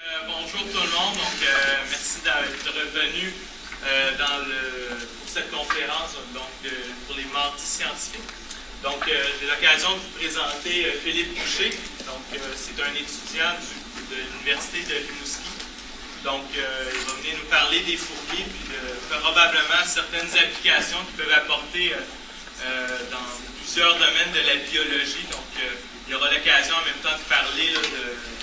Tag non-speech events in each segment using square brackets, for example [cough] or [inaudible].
Euh, bonjour tout le monde, euh, merci d'être revenu euh, pour cette conférence donc, pour les mardis scientifiques. Donc j'ai l'occasion de vous présenter Philippe Boucher. Donc c'est un étudiant de l'Université de Rimouski. Donc il va venir nous parler des fourmis puis probablement certaines applications qu'il peuvent apporter dans plusieurs domaines de la biologie. Donc il y aura l'occasion en même temps de parler de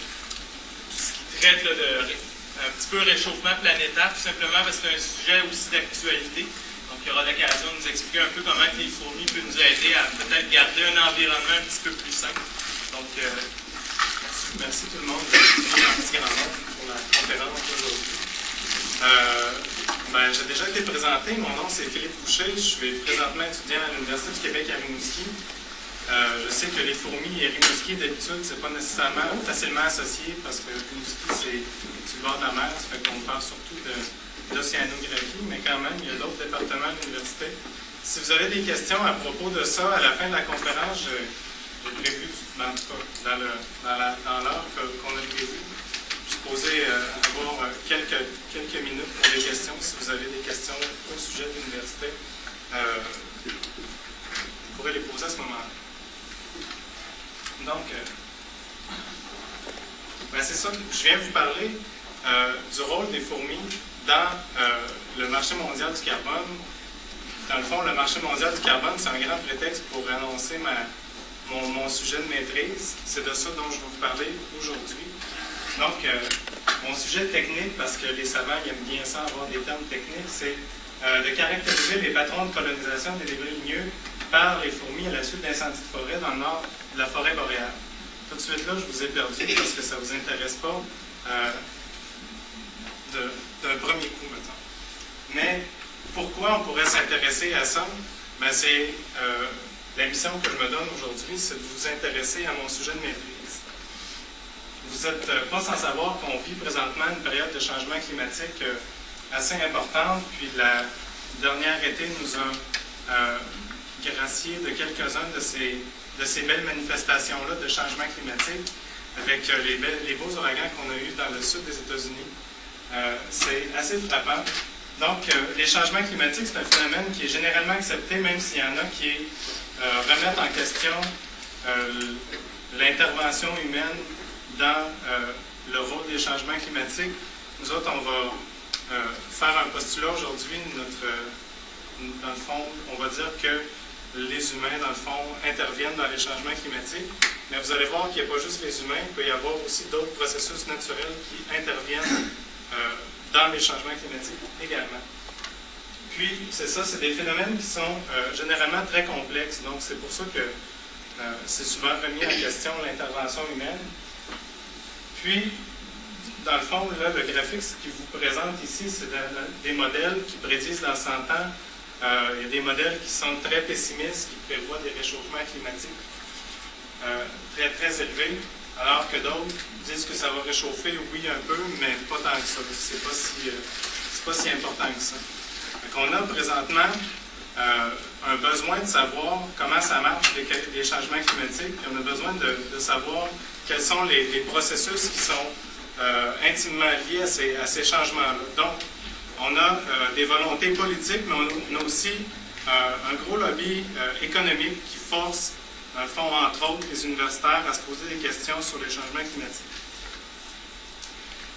de un petit peu réchauffement planétaire, tout simplement parce que c'est un sujet aussi d'actualité. Donc, il y aura l'occasion de nous expliquer un peu comment les fourmis peuvent nous aider à peut-être garder un environnement un petit peu plus sain. Donc, euh, merci. tout le monde de venir pour la conférence d'aujourd'hui. Euh, ben, J'ai déjà été présenté. Mon nom, c'est Philippe Boucher. Je suis présentement étudiant à l'Université du Québec à Rimouski. Euh, je sais que les fourmis et Rimouski, d'habitude, c'est pas nécessairement facilement associé parce que Rimouski, c'est le bord de la mer, ça fait qu'on parle surtout d'océanographie, mais quand même, il y a d'autres départements de l'université. Si vous avez des questions à propos de ça, à la fin de la conférence, j'ai prévu, dans, dans l'heure qu'on a prévu, posé euh, avoir euh, quelques, quelques minutes pour des questions, si vous avez des questions au sujet de l'université. vous pourrez les poser à ce moment-là. Donc, euh, ben, c'est ça, je viens vous parler euh, du rôle des fourmis dans euh, le marché mondial du carbone. Dans le fond, le marché mondial du carbone, c'est un grand prétexte pour annoncer mon, sujet de maîtrise. C'est de ça dont je vais vous parler aujourd'hui. Donc, mon sujet technique, parce que les savants aiment bien ça, avoir des termes techniques, c'est de caractériser les patrons de colonisation des débris ligneux par les fourmis à la suite d'incendies de forêt dans le nord de la forêt boréale. Tout de suite là, je vous ai perdu parce que ça ne vous intéresse pas euh, d'un premier coup, maintenant. Mais pourquoi on pourrait s'intéresser à ça? Ben, c'est euh, la mission que je me donne aujourd'hui, c'est de vous intéresser à mon sujet de maîtrise. Vous n'êtes euh, pas sans savoir qu'on vit présentement une période de changement climatique assez importante, puis la dernière été nous a gracié de quelques-uns de ces, de ces belles manifestations-là de changement climatique avec euh, les, beaux ouragans qu'on a eus dans le sud des États-Unis. Euh, c'est assez frappant. Donc, euh, les changements climatiques, c'est un phénomène qui est généralement accepté, même s'il y en a qui remettent en question l'intervention humaine dans le rôle des changements climatiques. Nous autres, on va faire un postulat aujourd'hui. Notre, dans le fond, on va dire que les humains, dans le fond, interviennent dans les changements climatiques. Mais vous allez voir qu'il n'y a pas juste les humains, il peut y avoir aussi d'autres processus naturels qui interviennent euh, dans les changements climatiques également. Puis, c'est ça, c'est des phénomènes qui sont euh, généralement très complexes. Donc, c'est pour ça que euh, c'est souvent remis en question l'intervention humaine. Puis, dans le fond, là, le graphique qui vous présente ici, c'est des modèles qui prédisent dans 100 ans il y a des modèles qui sont très pessimistes, qui prévoient des réchauffements climatiques euh, très, très élevés, alors que d'autres disent que ça va réchauffer, oui, un peu, mais pas tant que ça. C'est pas si, euh, pas si important que ça. Donc, on a présentement un besoin de savoir comment ça marche, les, changements climatiques, puis on a besoin de, savoir quels sont les, processus qui sont intimement liés à ces, ces changements-là. Donc, on a euh, des volontés politiques, mais on a aussi euh, un gros lobby euh, économique qui force, dans le fond, entre autres, les universitaires à se poser des questions sur les changements climatiques.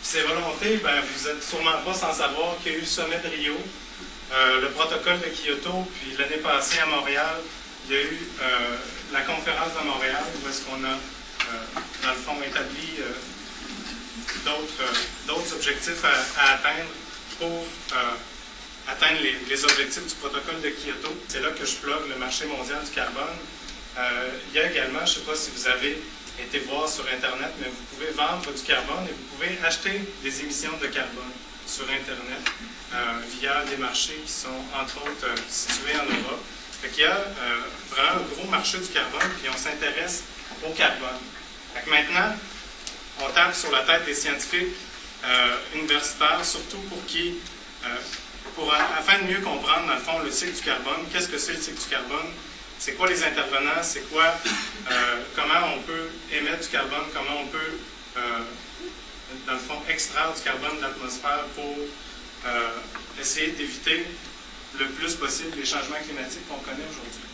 Ces volontés, ben, vous n'êtes sûrement pas sans savoir qu'il y a eu le sommet de Rio, le protocole de Kyoto, puis l'année passée à Montréal, il y a eu la conférence de Montréal, où est-ce qu'on a, dans le fond, établi d'autres objectifs à atteindre pour euh, atteindre les, objectifs du protocole de Kyoto. C'est là que je plug le marché mondial du carbone. Euh, il y a également, je ne sais pas si vous avez été voir sur Internet, mais vous pouvez vendre du carbone et vous pouvez acheter des émissions de carbone sur Internet euh, via des marchés qui sont, entre autres, situés en Europe. Fait il y a vraiment un gros marché du carbone, puis on s'intéresse au carbone. Maintenant, on tape sur la tête des scientifiques universitaires, surtout pour qui, euh, pour, afin de mieux comprendre, dans le fond, le cycle du carbone. Qu'est-ce que c'est le cycle du carbone? C'est quoi les intervenants? C'est quoi, euh, comment on peut émettre du carbone? Comment on peut dans le fond, extraire du carbone de l'atmosphère pour essayer d'éviter le plus possible les changements climatiques qu'on connaît aujourd'hui.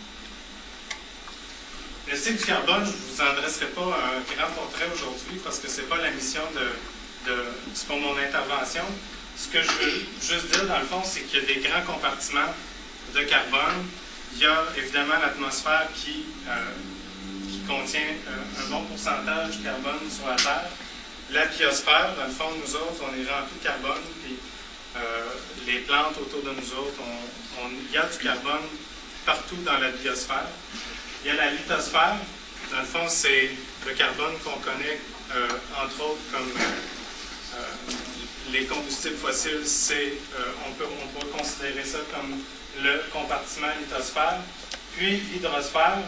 Le cycle du carbone, je ne vous en dresserai pas un grand portrait aujourd'hui parce que ce n'est pas la mission de, de pour mon intervention. Ce que je veux juste dire, dans le fond, c'est qu'il y a des grands compartiments de carbone. Il y a évidemment l'atmosphère qui, euh, qui contient euh, un bon pourcentage de carbone sur la Terre. La biosphère, dans le fond, nous autres, on est rempli de carbone. Puis, euh, les plantes autour de nous autres, il y a du carbone partout dans la biosphère. Il y a la lithosphère. Dans le fond, c'est le carbone qu'on connaît, entre autres, comme les combustibles fossiles. C'est, on, peut, on peut considérer ça comme le compartiment lithosphère. Puis l'hydrosphère,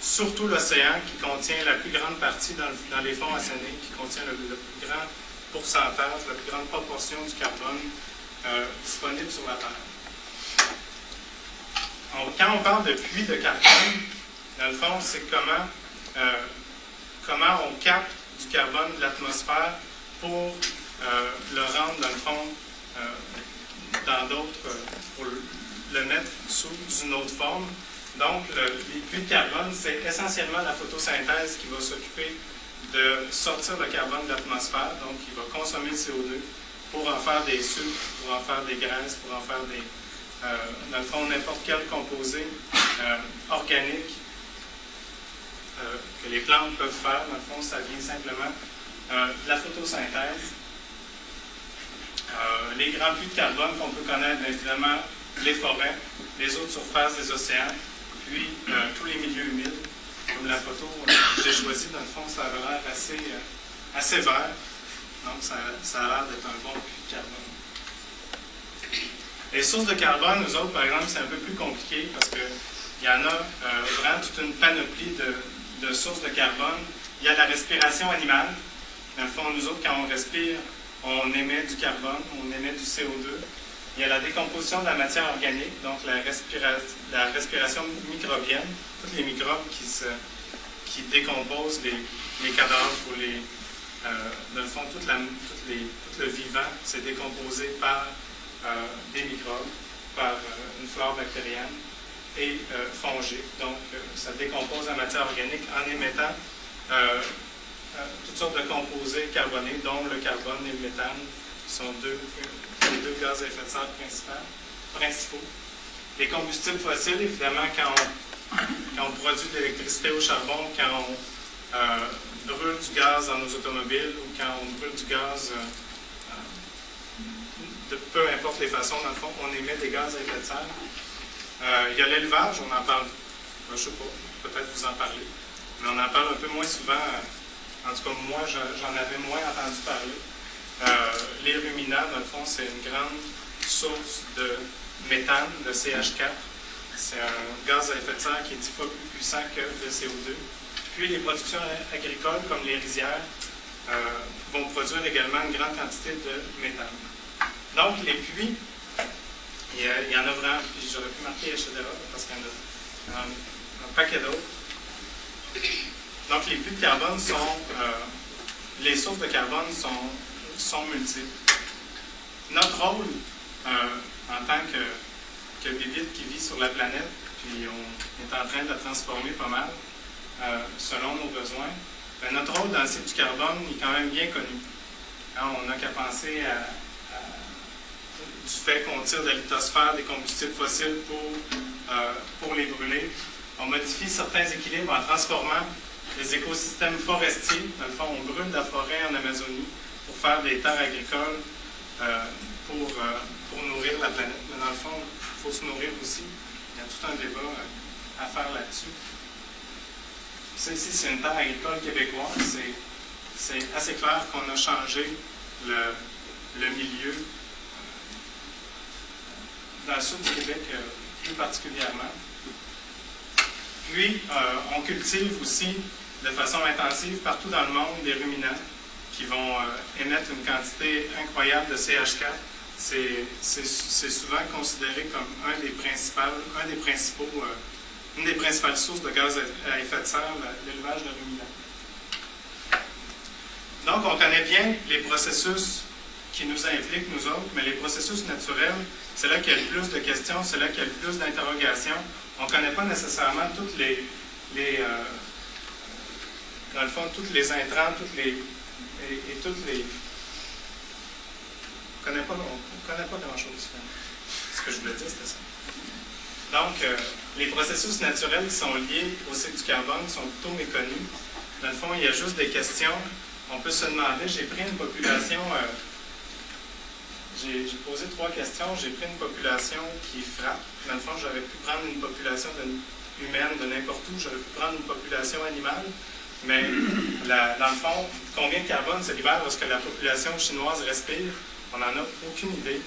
surtout l'océan qui contient la plus grande partie dans, les fonds océaniques, qui contient le, plus grand pourcentage, la plus grande proportion du carbone disponible sur la Terre quand on parle de puits de carbone, dans le fond, c'est comment, euh, comment on capte du carbone de l'atmosphère pour euh, le rendre, dans le fond, euh, dans d'autres, pour le mettre sous une autre forme. Donc, les puits de carbone, c'est essentiellement la photosynthèse qui va s'occuper de sortir le carbone de l'atmosphère, donc il va consommer le CO2 pour en faire des sucres, pour en faire des graisses, pour en faire des, euh, dans le fond, n'importe quel composé euh, organique euh, que les plantes peuvent faire. Dans le fond, ça vient simplement la photosynthèse. les grands puits de carbone qu'on peut connaître, évidemment, les forêts, les eaux de surface des océans, puis tous les milieux humides, comme la photo que j'ai choisie, dans le fond, ça a l'air assez, assez vert. Donc, ça, a l'air d'être un bon puits de carbone. Les sources de carbone, nous autres, par exemple, c'est un peu plus compliqué parce qu'il y en a euh, vraiment toute une panoplie de, sources de carbone. Il y a la respiration animale. Dans le fond, nous autres, quand on respire, on émet du carbone, on émet du CO2. Il y a la décomposition de la matière organique, donc la, respiration microbienne, tous les microbes qui, se, qui décomposent les, cadavres ou les. Euh, dans le fond, tout le vivant, c'est décomposé par euh, des microbes par euh, une flore bactérienne et fongique. Donc, ça décompose la matière organique en émettant toutes sortes de composés carbonés, dont le carbone et le méthane, qui sont deux, les deux gaz à effet de serre principaux. Les combustibles fossiles, évidemment, quand on, produit de l'électricité au charbon, quand on brûle du gaz dans nos automobiles ou quand on brûle du gaz peu importe les façons, dans le fond, on émet des gaz à effet de serre. Euh, il y a l'élevage, on en parle, je ne sais pas, peut-être vous en parlez, mais on en parle un peu moins souvent. Euh, en tout cas, moi, j'en avais moins entendu parler. Euh, les ruminants, dans le fond, c'est une grande source de méthane, de CH4. C'est un gaz à effet de serre qui est dix fois plus puissant que le CO2. Puis les productions agricoles, comme les rizières, vont produire également une grande quantité de méthane. Donc, les puits, il y, en a vraiment, puis j'aurais pu marquer Echedera parce qu'il y en a un, paquet d'autres. Donc, les puits de carbone sont, euh, les sources de carbone sont, sont multiples. Notre rôle euh, en tant que, que bibite qui vit sur la planète, puis on est en train de la transformer pas mal euh, selon nos besoins, ben, notre rôle dans le cycle du carbone est quand même bien connu. Hein, on n'a qu'à penser à, du fait qu'on tire de la lithosphère des combustibles fossiles pour, pour les brûler. On modifie certains équilibres en transformant les écosystèmes forestiers. Dans le fond, on brûle la forêt en Amazonie pour faire des terres agricoles euh, pour, euh, pour nourrir la planète. Mais dans le fond, il faut se nourrir aussi. Il y a tout un débat à faire là-dessus. Ça ici, c'est une terre agricole québécoise. C'est assez clair qu'on a changé le, le milieu dans le sud du Québec euh, plus particulièrement. Puis, euh, on cultive aussi de façon intensive partout dans le monde des ruminants qui vont euh, émettre une quantité incroyable de CH4. C'est souvent considéré comme un des, un des principaux, une des principales sources de gaz à effet de serre, l'élevage de ruminants. Donc, on connaît bien les processus qui nous impliquent, nous autres, mais les processus naturels, c'est là qu'il y a le plus de questions, c'est là qu'il y a le plus d'interrogations. On ne connaît pas nécessairement toutes les, les euh, dans le fond, toutes les intrants, toutes les, et, toutes les... On ne connaît pas, connaît pas grand-chose. Ce que je voulais dire, c'était ça. Donc, euh, les processus naturels qui sont liés au cycle du carbone sont plutôt méconnus. Dans le fond, il y a juste des questions. On peut se demander, j'ai pris une population, euh, j'ai posé trois questions, j'ai pris une population qui frappe. Dans le fond, j'aurais pu prendre une population humaine de n'importe où, j'aurais pu prendre une population animale, mais dans le fond, combien de carbone se libère lorsque la population chinoise respire? On n'en a aucune idée.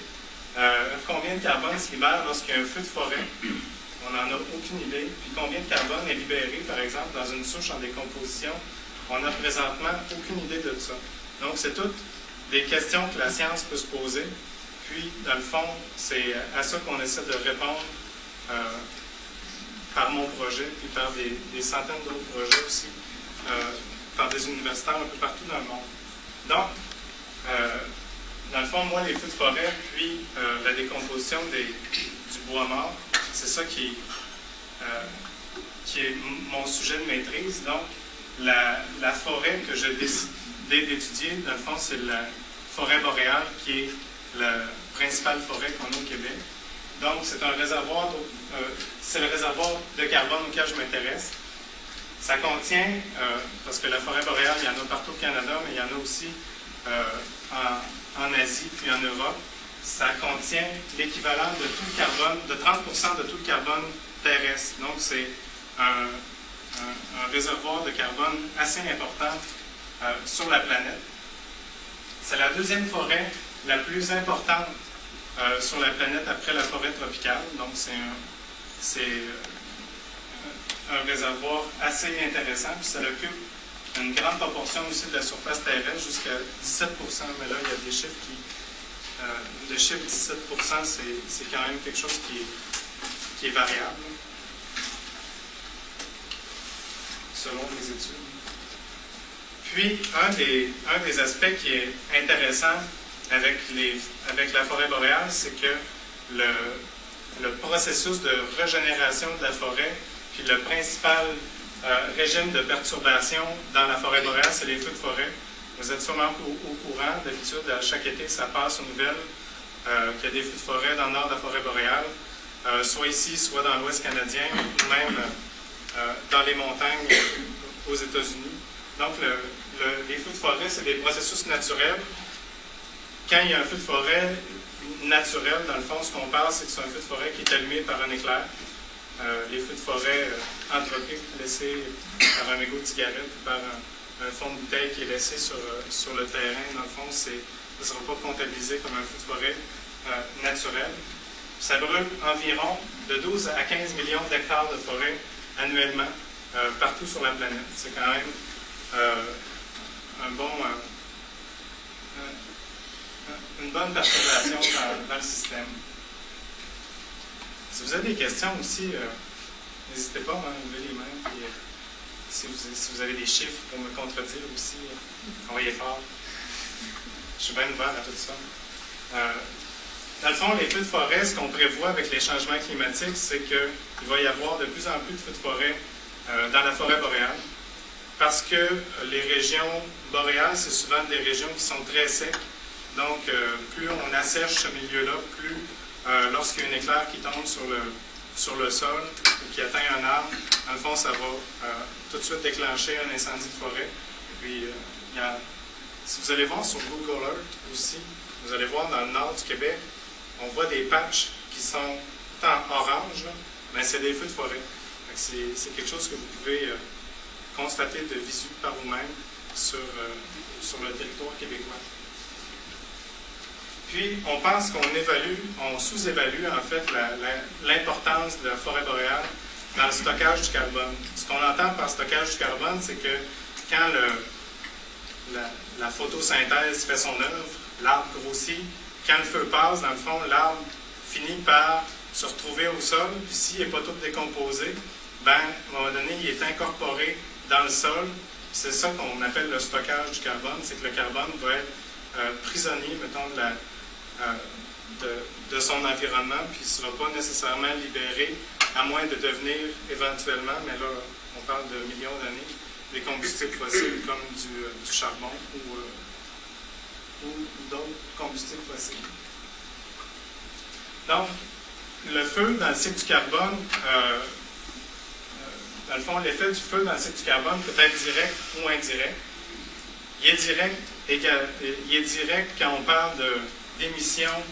Euh, combien de carbone se libère lorsqu'il y a un feu de forêt? On n'en a aucune idée. Puis combien de carbone est libéré, par exemple, dans une souche en décomposition? On n'a présentement aucune idée de ça. Donc, c'est toutes des questions que la science peut se poser. Puis, dans le fond, c'est à ça qu'on essaie de répondre euh, par mon projet, puis par des, centaines d'autres projets aussi, par des universitaires un peu partout dans le monde. Donc, dans le fond, moi, les feux de forêt, puis euh, la décomposition du bois mort, c'est ça qui, euh, qui est mon sujet de maîtrise. Donc, la, forêt que j'ai décidé d'étudier, dans le fond, c'est la forêt boréale qui est la principale forêt qu'on a au Québec. Donc, c'est un réservoir, euh, c'est le réservoir de carbone auquel je m'intéresse. Ça contient, parce que la forêt boréale, il y en a partout au Canada, mais il y en a aussi en, en Asie puis en Europe, ça contient l'équivalent de tout le carbone, de 30% de tout le carbone terrestre. Donc, c'est un, réservoir de carbone assez important euh, sur la planète. C'est la deuxième forêt la plus importante euh, sur la planète après la forêt tropicale. Donc, c'est un, réservoir assez intéressant. Puis ça occupe une grande proportion aussi de la surface terrestre, jusqu'à 17 mais là, il y a des chiffres qui. Euh, le chiffre 17 c'est quand même quelque chose qui est, qui est variable, selon les études. Puis, un des, un des aspects qui est intéressant avec, les, avec la forêt boréale, c'est que le, le processus de régénération de la forêt, puis le principal euh, régime de perturbation dans la forêt boréale, c'est les feux de forêt. Vous êtes sûrement au, courant, d'habitude, chaque été, ça passe aux nouvelles euh, qu'il y a des feux de forêt dans le nord de la forêt boréale, euh, soit ici, soit dans l'ouest canadien, ou même dans les montagnes aux États-Unis. Donc, les feux de forêt, c'est des processus naturels. Quand il y a un feu de forêt naturel, dans le fond, ce qu'on parle, c'est que c'est un feu de forêt qui est allumé par un éclair. Euh, les feux de forêt euh, anthropiques laissés par un mégot de cigarette ou par un, fond de bouteille qui est laissé sur, euh, sur le terrain, dans le fond, ça ne sera pas comptabilisé comme un feu de forêt naturel. Ça brûle environ de 12 à 15 millions d'hectares de forêt annuellement partout sur la planète. C'est quand même un bon, une bonne perturbation dans le système. Si vous avez des questions aussi, euh, n'hésitez pas à lever les mains. Euh, si, vous, avez des chiffres pour me contredire aussi, euh, envoyez fort. Je suis bien ouvert à tout ça. dans le fond, les feux de forêt, ce qu'on prévoit avec les changements climatiques, c'est qu'il va y avoir de plus en plus de feux de forêt dans la forêt boréale. Parce que les régions boréales, c'est souvent des régions qui sont très secs. Donc, plus on assèche ce milieu-là, plus euh, lorsqu'il y a un éclair qui tombe sur le, sur le sol ou qui atteint un arbre, dans le fond, ça va euh, tout de suite déclencher un incendie de forêt. puis, euh, si vous allez voir sur Google Earth aussi, vous allez voir dans le nord du Québec, on voit des patchs qui sont en orange, mais c'est des feux de forêt. C'est quelque chose que vous pouvez constater de visu par vous-même sur, sur le territoire québécois. Puis, on pense qu'on évalue, on sous-évalue en fait l'importance de la forêt boréale dans le stockage du carbone. Ce qu'on entend par stockage du carbone, c'est que quand la, photosynthèse fait son œuvre, l'arbre grossit, quand le feu passe, dans le fond, l'arbre finit par se retrouver au sol, puis s'il n'est pas tout décomposé, ben, à un moment donné, il est incorporé dans le sol. C'est ça qu'on appelle le stockage du carbone, c'est que le carbone va être euh, prisonnier, mettons, de, la, euh, de, son environnement, puis il ne sera pas nécessairement libéré, à moins de devenir éventuellement, mais là, on parle de millions d'années, des combustibles fossiles comme du, du charbon ou, ou d'autres combustibles fossiles. Donc, le feu dans le cycle du carbone, euh, dans le fond, l'effet du feu dans le cycle du carbone peut être direct ou indirect. Il est direct, il est direct quand on parle d'émissions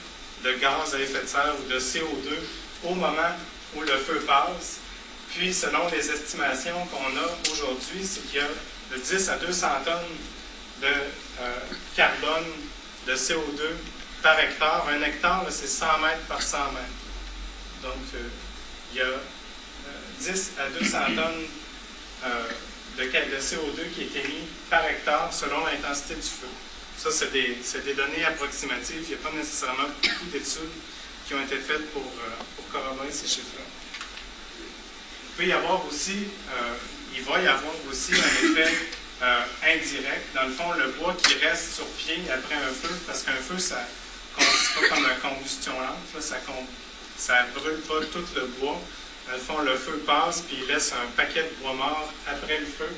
de, gaz à effet de serre ou de CO2 au moment où le feu passe. Puis, selon les estimations qu'on a aujourd'hui, c'est qu'il y a de 10 à 200 tonnes de euh, carbone, de CO2 par hectare. Un hectare, c'est 100 mètres par 100 mètres. Donc, euh, il y a 10 à 200 tonnes euh, de, CO2 qui est émis par hectare selon l'intensité du feu. Ça, c'est des, données approximatives. Il n'y a pas nécessairement beaucoup d'études qui ont été faites pour, euh, corroborer ces chiffres-là. Il peut y avoir aussi, euh, il va y avoir aussi un effet indirect. Dans le fond, le bois qui reste sur pied après un feu, parce qu'un feu, ça c'est pas comme la combustion lente, ça ne brûle pas tout le bois. Dans le fond, le feu passe, puis il laisse un paquet de bois mort après le feu.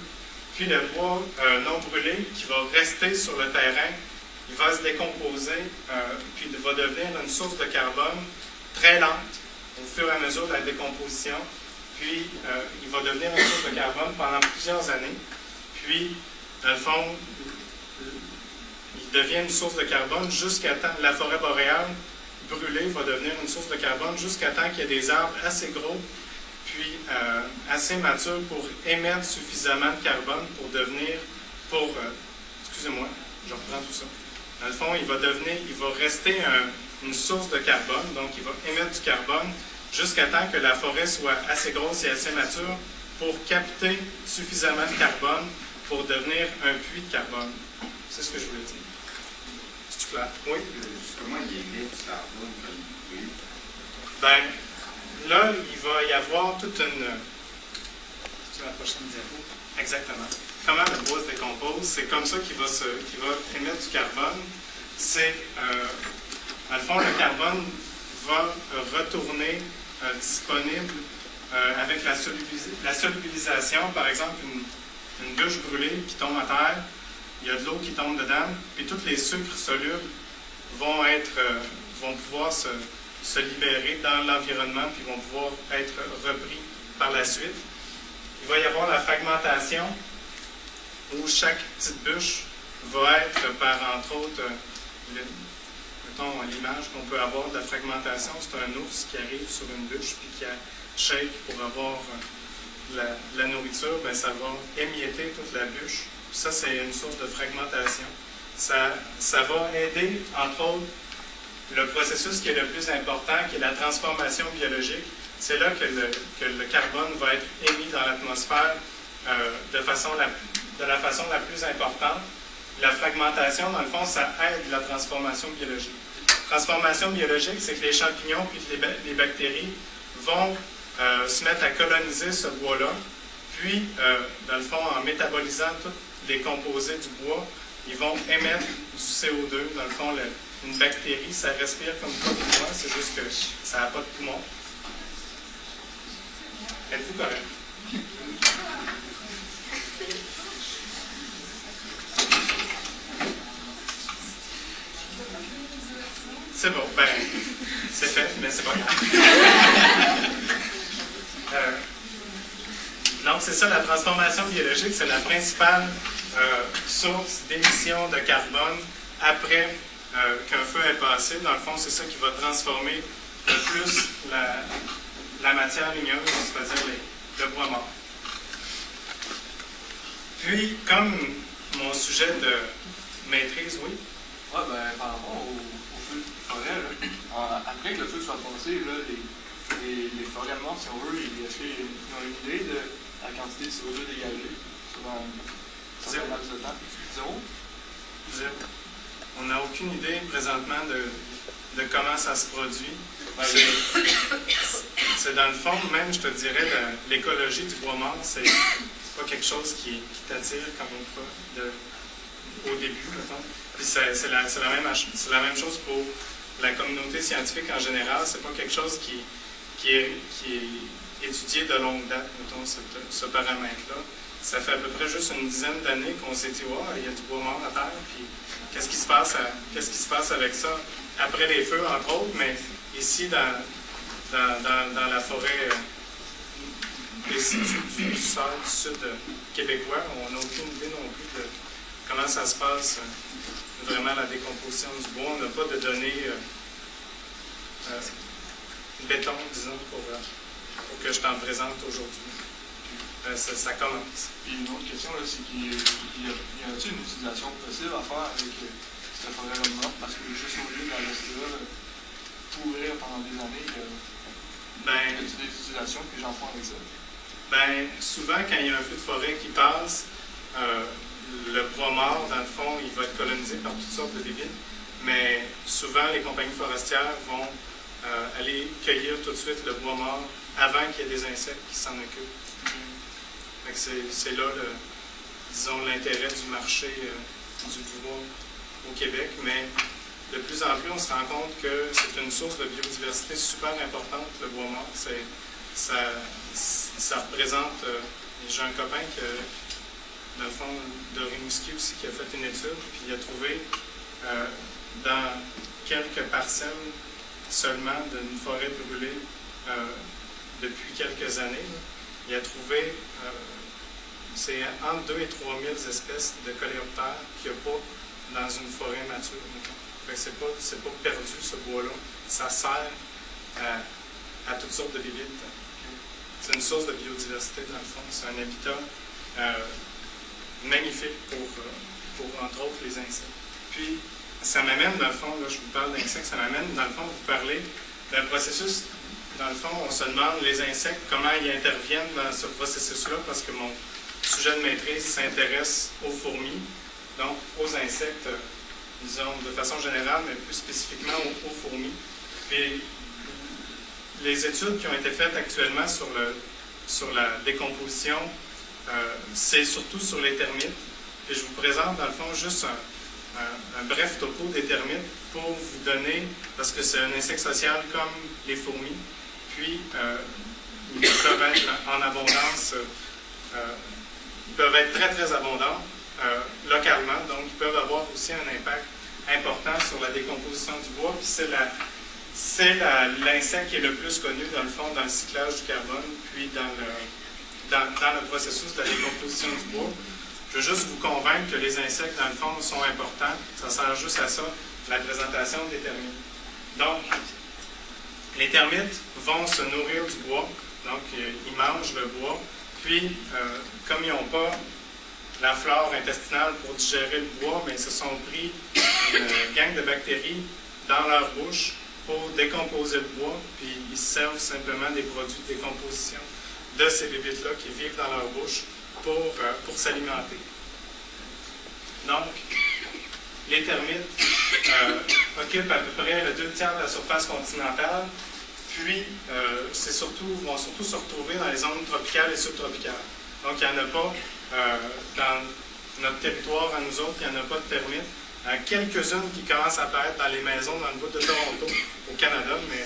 Puis le bois non brûlé qui va rester sur le terrain, il va se décomposer, euh, puis il va devenir une source de carbone très lente au fur et à mesure de la décomposition. Puis euh, il va devenir une source de carbone pendant plusieurs années. Puis, dans le fond, il devient une source de carbone jusqu'à temps. La forêt boréale brûler va devenir une source de carbone jusqu'à temps qu'il y ait des arbres assez gros puis euh, assez matures pour émettre suffisamment de carbone pour devenir, pour, euh, excusez-moi, je reprends tout ça. Dans le fond, il va devenir, il va rester une source de carbone, donc il va émettre du carbone jusqu'à temps que la forêt soit assez grosse et assez mature pour capter suffisamment de carbone pour devenir un puits de carbone. C'est ce que je voulais dire. C'est clair? Oui? Comment il émet du carbone quand il brûle? Ben, là, il va y avoir toute une. C'est la prochaine diapo. Exactement. Comment le bois se décompose, c'est comme ça qu'il va, se, va émettre du carbone. C'est, euh, dans le fond, le carbone va retourner euh, disponible euh, avec la, solubilisation, par exemple, une, une bûche brûlée qui tombe à terre, il y a de l'eau qui tombe dedans, puis tous les sucres solubles vont, être, euh, vont pouvoir se, se libérer dans l'environnement puis vont pouvoir être repris par la suite. Il va y avoir la fragmentation où chaque petite bûche va être par, entre autres, mettons l'image qu'on peut avoir de la fragmentation, c'est un ours qui arrive sur une bûche puis qui shake pour avoir euh, la, la nourriture, bien, ça va émietter toute la bûche. Ça, c'est une source de fragmentation ça, ça va aider, entre autres, le processus qui est le plus important, qui est la transformation biologique. C'est là que le, que le, carbone va être émis dans l'atmosphère euh, de, façon la, de la façon la plus importante. La fragmentation, dans le fond, ça aide la transformation biologique. Transformation biologique, c'est que les champignons puis les, les bactéries vont euh, se mettre à coloniser ce bois-là, puis, euh, dans le fond, en métabolisant tous les composés du bois, ils vont émettre du CO2. Dans le fond, une bactérie, ça respire comme toi et moi, c'est juste que ça n'a pas de poumon. Êtes-vous correct? C'est bon, ben, c'est fait, mais c'est pas grave. [laughs] Euh, donc, c'est ça, la transformation biologique, c'est la principale euh, source d'émissions de carbone après euh, qu'un feu est passé. Dans le fond, c'est ça qui va transformer le plus la, matière ligneuse, c'est-à-dire le bois mort. Puis, comme mon sujet de maîtrise, oui? Oui, ben, par rapport au, feu de forêt, après que le feu soit passé, là, les, les, les forêts mortes, si on veut, est-ce qu'ils ont une idée de la quantité de CO2 dégagée Zéro. Zéro. On n'a aucune idée présentement de, de, comment ça se produit. C'est dans le fond, même, je te dirais, l'écologie du bois mort, c'est pas quelque chose qui, qui t'attire comme on de, au début, mettons. Puis c'est la, même la chose pour la communauté scientifique en général. C'est pas quelque chose qui, qui, est, qui est étudié de longue date, mettons, ce, ce paramètre-là. Ça fait à peu près juste une dizaine d'années qu'on s'est dit, ouais, il y a du bois mort à terre, puis qu'est-ce qui se passe, avec ça? Après les feux, entre autres, mais ici, dans, dans, dans, la forêt euh, du, du sud, du sud euh, québécois, on n'a aucune idée non plus de comment ça se passe, euh, vraiment la décomposition du bois. On n'a pas de données euh, euh, béton, disons, pour que je t'en présente aujourd'hui. Euh, ça, ça commence. Puis une autre question, c'est qu'il y a, a-t-il une utilisation possible à faire avec euh, cette forêt-là morte? Parce que juste au lieu de la laisser là, pourrir pendant des années, euh, y Ben, a-t-il des utilisations que j'en fais avec ça? Ben, souvent, quand il y a un feu de forêt qui passe, euh, le bois mort, dans le fond, il va être colonisé par toutes sortes de débiles. Mais souvent, les compagnies forestières vont euh, aller cueillir tout de suite le bois mort avant qu'il y ait des insectes qui s'en occupent. Que c'est, là, disons, l'intérêt du marché euh, du bois au Québec. Mais de plus en plus, on se rend compte que c'est une source de biodiversité super importante, le bois mort. Ça, représente. euh, j'ai un copain qui, a, dans le fond, de Rimouski aussi, qui a fait une étude, puis il a trouvé euh, dans quelques parcelles seulement d'une forêt brûlée depuis quelques années, il a trouvé, euh, c'est entre 2 et 3 000 espèces de coléoptères qu'il n'y a pas dans une forêt mature. que c'est pas, pas perdu ce bois-là. Ça sert à, à toutes sortes de vivides. C'est une source de biodiversité, dans le fond. C'est un habitat euh, magnifique pour, euh, pour, entre autres, les insectes. Puis, ça m'amène, dans le fond, là, je vous parle d'insectes, ça m'amène, dans le fond, vous parler d'un processus. Dans le fond, on se demande, les insectes, comment ils interviennent dans ce processus-là, parce que mon sujet de maîtrise s'intéresse aux fourmis, donc aux insectes, disons, de façon générale, mais plus spécifiquement aux, fourmis. Puis, les études qui ont été faites actuellement sur, la décomposition, euh, c'est surtout sur les termites. Et je vous présente, dans le fond, juste un bref topo des termites pour vous donner, parce que c'est un insecte social comme les fourmis, puis ils peuvent être en abondance, euh, euh, ils peuvent être très, très abondants euh, localement, donc ils peuvent avoir aussi un impact important sur la décomposition du bois, puis c'est l'insecte qui est le plus connu, dans le fond, dans le cyclage du carbone, puis dans le, processus de la décomposition du bois. Je veux juste vous convaincre que les insectes, dans le fond, sont importants. Ça sert juste à ça, la présentation des termites. Donc, les termites vont se nourrir du bois. Donc, euh, ils mangent le bois. Puis, euh, comme ils n'ont pas la flore intestinale pour digérer le bois, mais ils se sont pris une gang de bactéries dans leur bouche pour décomposer le bois, puis ils se servent simplement des produits de décomposition de ces bébites-là qui vivent dans leur bouche pour, euh, pour s'alimenter. Donc, les termites euh, occupent à peu près le deux tiers de la surface continentale, puis euh, c'est surtout, vont surtout se retrouver dans les zones tropicales et subtropicales. Donc, il n'y en a pas euh, dans notre territoire à nous autres, il n'y en a pas de termites. Quelques-unes qui commencent à apparaître dans les maisons dans le bout de Toronto, au Canada, mais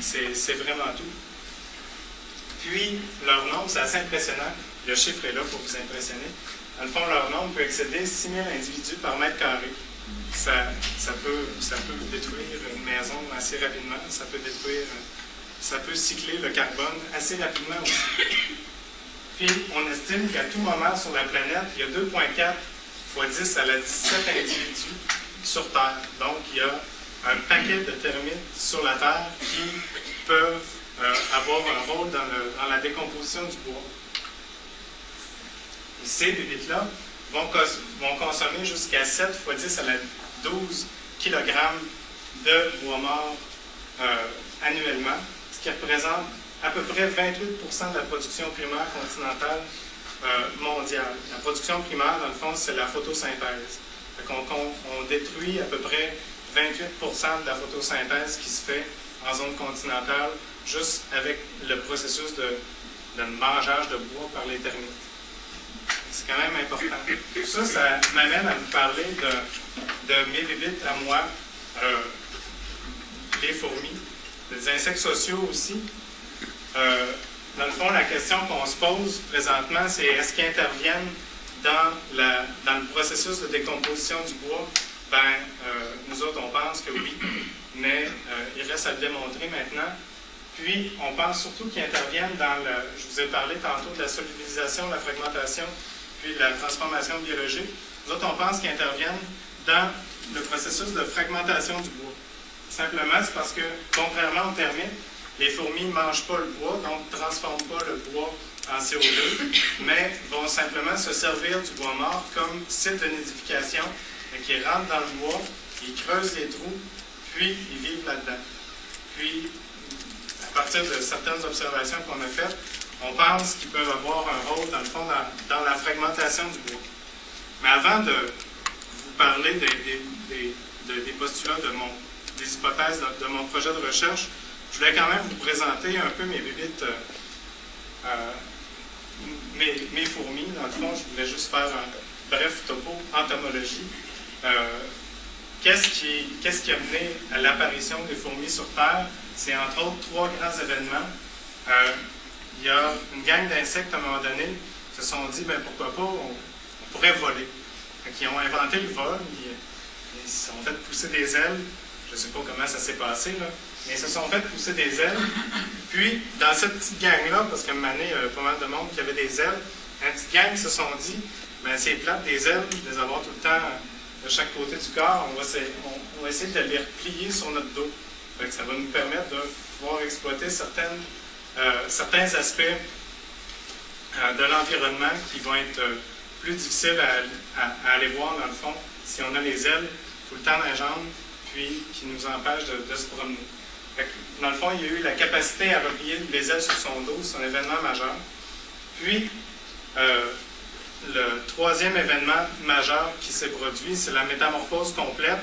c'est- vraiment tout. Puis, leur nombre, c'est assez impressionnant. Le chiffre est là pour vous impressionner. Dans le fond, leur nombre peut excéder 6 000 individus par mètre carré. Ça, ça, peut, ça peut détruire une maison assez rapidement. Ça peut détruire, ça peut cycler le carbone assez rapidement aussi. [coughs] Puis, on estime qu'à tout moment sur la planète, il y a 2,4 fois 10 à la 17 individus sur Terre. Donc, il y a un paquet de termites sur la Terre qui peuvent euh, avoir un rôle dans, le- dans la décomposition du bois. Ces bébites-là vont, consommer jusqu'à 7 fois 10 à la 12 kg de bois mort euh, annuellement, ce qui représente à peu près 28 de la production primaire continentale euh, mondiale. La production primaire, dans le fond, c'est la photosynthèse. On détruit à peu près 28% de la photosynthèse qui se fait en zone continentale juste avec le processus de, de mangeage de bois par les termites. C'est quand même important. Tout ça, ça m'amène à vous parler de, mes bébites à moi, euh, les fourmis, des insectes sociaux aussi. Euh, dans le fond, la question qu'on se pose présentement, c'est est-ce qu'ils interviennent dans, la, dans le processus de décomposition du bois? Ben, euh, nous autres, on pense que oui, mais il reste à le démontrer maintenant. Puis, on pense surtout qu'ils interviennent dans le. Je vous ai parlé tantôt de la solubilisation, de la fragmentation, puis la transformation biologique. Nous on pense qu'ils interviennent dans le processus de fragmentation du bois. Simplement, c'est parce que, contrairement aux termites, les fourmis ne mangent pas le bois, donc ne transforment pas le bois en CO2, mais vont simplement se servir du bois mort comme site de nidification, et qui rentrent dans le bois, ils creusent les trous, puis ils vivent là-dedans. Puis, à partir de certaines observations qu'on a faites, on pense qu'ils peuvent avoir un rôle, dans le fond, dans, la fragmentation du bois. Mais avant de vous parler des, des, postulats, de mon, des hypothèses de, mon projet de recherche, je voulais quand même vous présenter un peu mes bébites, euh, euh, mes, fourmis. Dans le fond, je voulais juste faire un bref topo entomologie. Euh, qu'est-ce qui, qu'est-ce qui a mené à l'apparition des fourmis sur Terre? C'est entre autres trois grands événements. Il y a une gang d'insectes à un moment donné se sont dit ben, pourquoi pas, on, pourrait voler. ils ont inventé le vol, ils, se sont fait pousser des ailes. Je ne sais pas comment ça s'est passé, là, mais ils se sont fait pousser des ailes. Puis, dans cette petite gang-là, parce un moment donné, il y avait pas mal de monde qui avait des ailes, une petite gang se sont dit ben, c'est plate des ailes, de les avoir tout le temps de chaque côté du corps, on va, essayer de les replier sur notre dos ça va nous permettre de pouvoir exploiter certaines, certains aspects euh, de l'environnement qui vont être euh, plus difficiles à, aller voir dans le fond si on a les ailes tout le temps dans les jambes, puis qui nous empêchent de, se promener. dans le fond, il y a eu la capacité à replier les ailes sur son dos, c'est un événement majeur. Puis, le troisième événement majeur qui s'est produit, c'est la métamorphose complète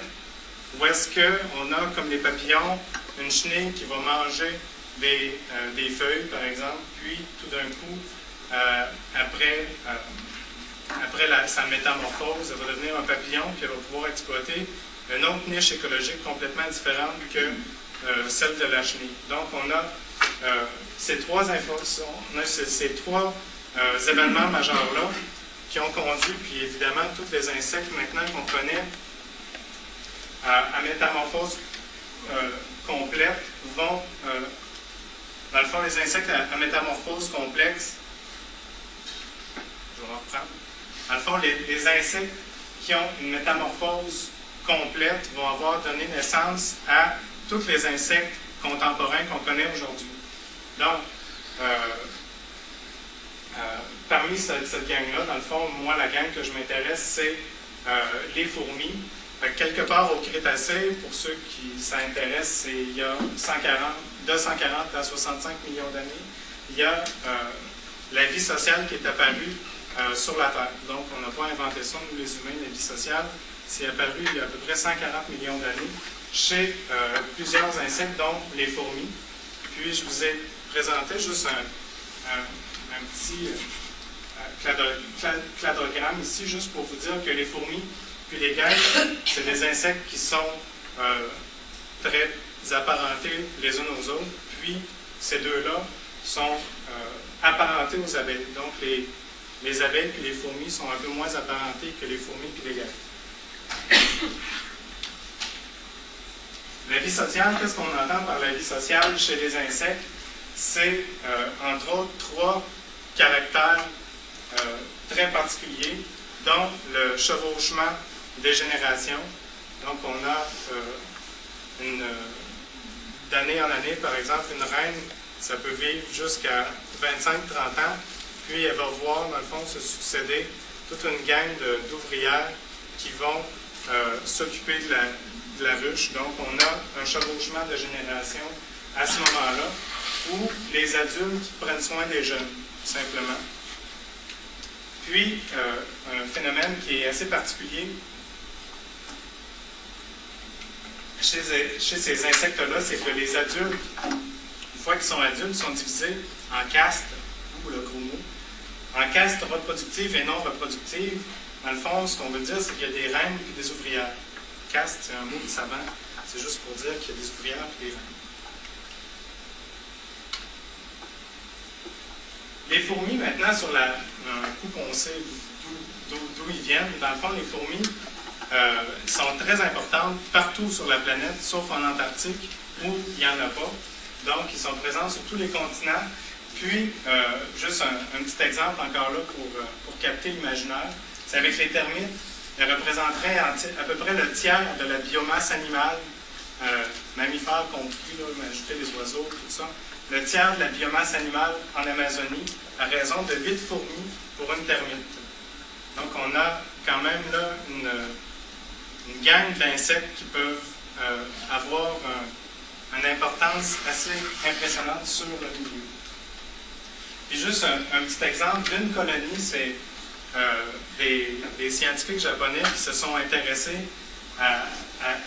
ou est-ce qu'on a, comme les papillons, une chenille qui va manger des, euh, des feuilles, par exemple, puis tout d'un coup, euh, après, euh, après la, sa métamorphose, elle va devenir un papillon, puis elle va pouvoir exploiter une autre niche écologique complètement différente que celle de la chenille. Donc, on a ces trois, on a ces trois événements majeurs-là qui ont conduit, puis évidemment, tous les insectes maintenant qu'on connaît à, métamorphose complète vont, dans le fond, les insectes à, métamorphose complexe, je vais reprendre. Dans le fond, les, insectes qui ont une métamorphose complète vont avoir donné naissance à tous les insectes contemporains qu'on connaît aujourd'hui. Donc, euh, parmi cette, gang-là, dans le fond, moi, la gang que je m'intéresse, c'est les fourmis, quelque part au Crétacé, pour ceux qui s'intéressent, il y a 140, 240 à 65 millions d'années, il y a euh, la vie sociale qui est apparue euh, sur la Terre. Donc, on n'a pas inventé ça, nous les humains, la vie sociale. C'est apparu il y a à peu près 140 millions d'années chez euh, plusieurs insectes, dont les fourmis. Puis, je vous ai présenté juste un, petit cladogramme ici, juste pour vous dire que les fourmis puis les guêpes, c'est des insectes qui sont très apparentés les uns aux autres. Puis ces deux-là sont euh, apparentés aux abeilles. Donc les, les abeilles et les fourmis sont un peu moins apparentés que les fourmis et les guêpes. La vie sociale, qu'est-ce qu'on entend par la vie sociale chez les insectes? C'est, euh, entre autres, trois caractères très particuliers, dont le chevauchement des générations. Donc, on a euh, une, d'année en année, par exemple, une reine, ça peut vivre jusqu'à 25-30 ans, puis elle va voir, dans le fond, se succéder toute une gang d'ouvrières qui vont euh, s'occuper de la, de la, ruche. Donc, on a un chevauchement de génération à ce moment-là, où les adultes prennent soin des jeunes, simplement. Puis, euh, un phénomène qui est assez particulier, chez, ces insectes-là, c'est que les adultes, une fois qu'ils sont adultes, sont divisés en castes, ou le gros mot. en caste reproductive et non reproductive, dans le fond, ce qu'on veut dire, c'est qu'il y a des reines et des ouvrières. Caste, c'est un mot de savant. C'est juste pour dire qu'il y a des ouvrières et des reines. Les fourmis, maintenant, sur la, un coup qu'on sait d'où ils viennent, dans le fond, les fourmis euh, sont très importantes partout sur la planète, sauf en Antarctique, où il n'y en a pas. Donc, ils sont présents sur tous les continents. Puis, euh, juste un, petit exemple encore là pour, euh, pour capter l'imaginaire, c'est avec les termites. Elles représenteraient à peu près le tiers de la biomasse animale, mammifères compris, là, ajouter les oiseaux, tout ça, le tiers de la biomasse animale en Amazonie à raison de 8 fourmis pour une termite. Donc, on a quand même là une, une gang d'insectes qui peuvent euh, avoir une importance assez impressionnante sur le milieu. Puis juste un, petit exemple d'une colonie, c'est euh, des, scientifiques japonais qui se sont intéressés à,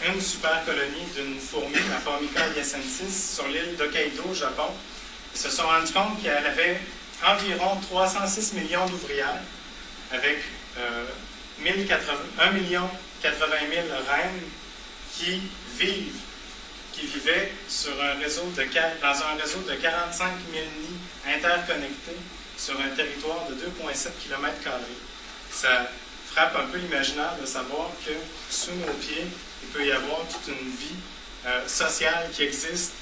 une super colonie d'une fourmi, la Formica yacensis, sur l'île d'Hokkaido au Japon. Ils se sont rendus compte qu'elle avait environ 306 millions d'ouvrières avec euh, 1 million 80 000 reines qui vivent, qui vivaient sur un réseau de, dans un réseau de 45 000 nids interconnectés sur un territoire de 2,7 km. Ça frappe un peu l'imaginaire de savoir que sous nos pieds, il peut y avoir toute une vie euh, sociale qui existe,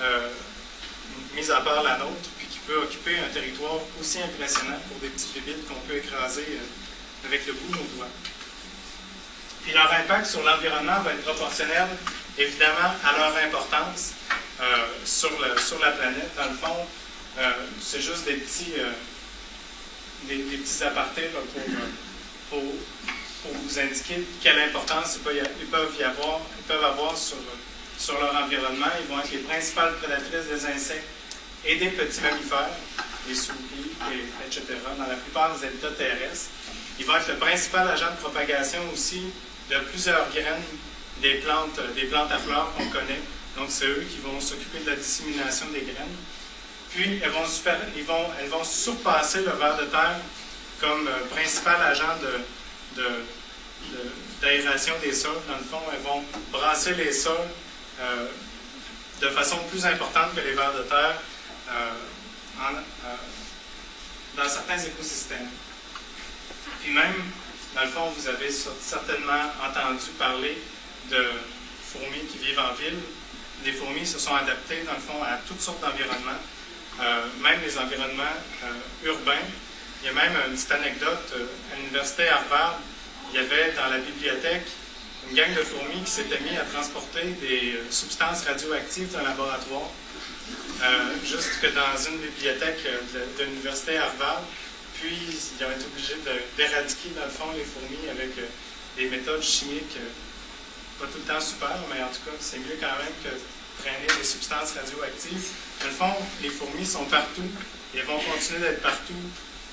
euh, mise à part la nôtre, puis qui peut occuper un territoire aussi impressionnant pour des petits bébites qu'on peut écraser euh, avec le bout de nos doigts. Puis leur impact sur l'environnement va être proportionnel, évidemment, à leur importance euh, sur, la planète. Dans le fond, euh, c'est juste des petits, euh, des, petits apartés pour, vous indiquer quelle importance ils peuvent, y avoir, ils peuvent avoir sur, sur leur environnement. Ils vont être les principales prédatrices des insectes et des petits mammifères, les souris, etc., dans la plupart des habitats terrestres. Ils vont être le principal agent de propagation aussi de plusieurs graines des plantes, des plantes à fleurs qu'on connaît. Donc, c'est eux qui vont s'occuper de la dissémination des graines. Puis, elles vont, ils vont, elles vont surpasser le ver de terre comme euh, principal agent d'aération de, des sols. Dans le fond, elles vont brasser les sols euh, de façon plus importante que les vers de terre euh, dans certains écosystèmes. Puis même, dans le fond, vous avez certainement entendu parler de fourmis qui vivent en ville. Les fourmis se sont adaptées, dans le fond, à toutes sortes d'environnements, euh, même les environnements euh, urbains. Il y a même une petite anecdote, euh, à l'université Harvard, il y avait dans la bibliothèque une gang de fourmis qui s'était mis à transporter des substances radioactives le laboratoire. juste que dans une bibliothèque de l'université Harvard, puis, ils ont été obligés d'éradiquer, dans le fond, les fourmis avec euh, des méthodes chimiques euh, pas tout le temps super, mais en tout cas, c'est mieux quand même que traîner des substances radioactives. Dans le fond, les fourmis sont partout et vont continuer d'être partout,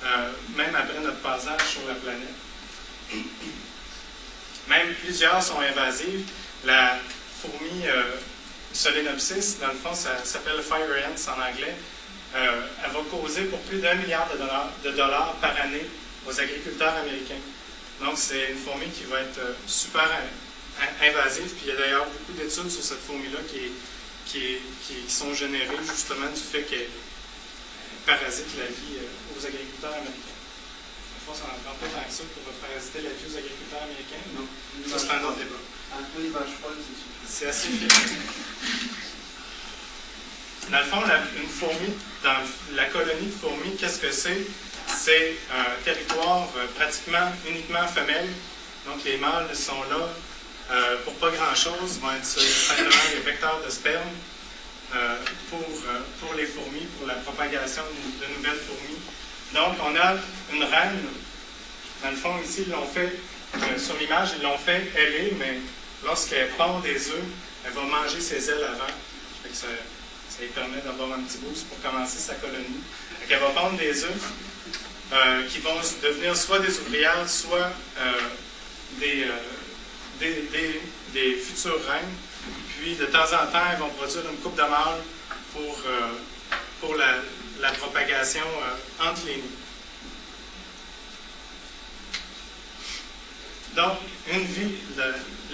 euh, même après notre passage sur la planète. Même plusieurs sont invasives. La fourmi Solenopsis, dans le fond, s'appelle fire ants en anglais. Euh, elle va causer pour plus d'un milliard de dollars, par année aux agriculteurs américains. Donc, c'est une fourmi qui va être euh, super invasive. Puis, il y a d'ailleurs beaucoup d'études sur cette fourmi-là qui, qui, sont générées justement du fait qu'elle parasite la vie euh, aux agriculteurs américains. Je pense qu'on n'en prend pas tant que ça pour parasiter la vie aux agriculteurs américains. Non, ça, c'est un autre débat. c'est assez [laughs] Dans le fond, une fourmi, dans la colonie de fourmis, qu'est-ce que c'est? C'est un territoire euh, pratiquement uniquement femelle. Donc, les mâles sont là euh, pour pas grand-chose, vont être simplement des vecteurs de sperme euh, pour, pour les fourmis, pour la propagation de, nouvelles fourmis. Donc, on a une reine. Dans le fond, ici, ils l'ont fait, sur l'image, ils l'ont fait ailer, mais lorsqu'elle pond des œufs, elle va manger ses ailes avant ça lui permet d'avoir un petit boost pour commencer sa colonie. Elle va pondre des œufs euh, qui vont devenir soit des ouvrières, soit euh, euh, des, des, des, reines. Puis de temps en temps, elles vont produire une coupe de mâles pour, pour la, la propagation entre les nids. Donc, une vie, de,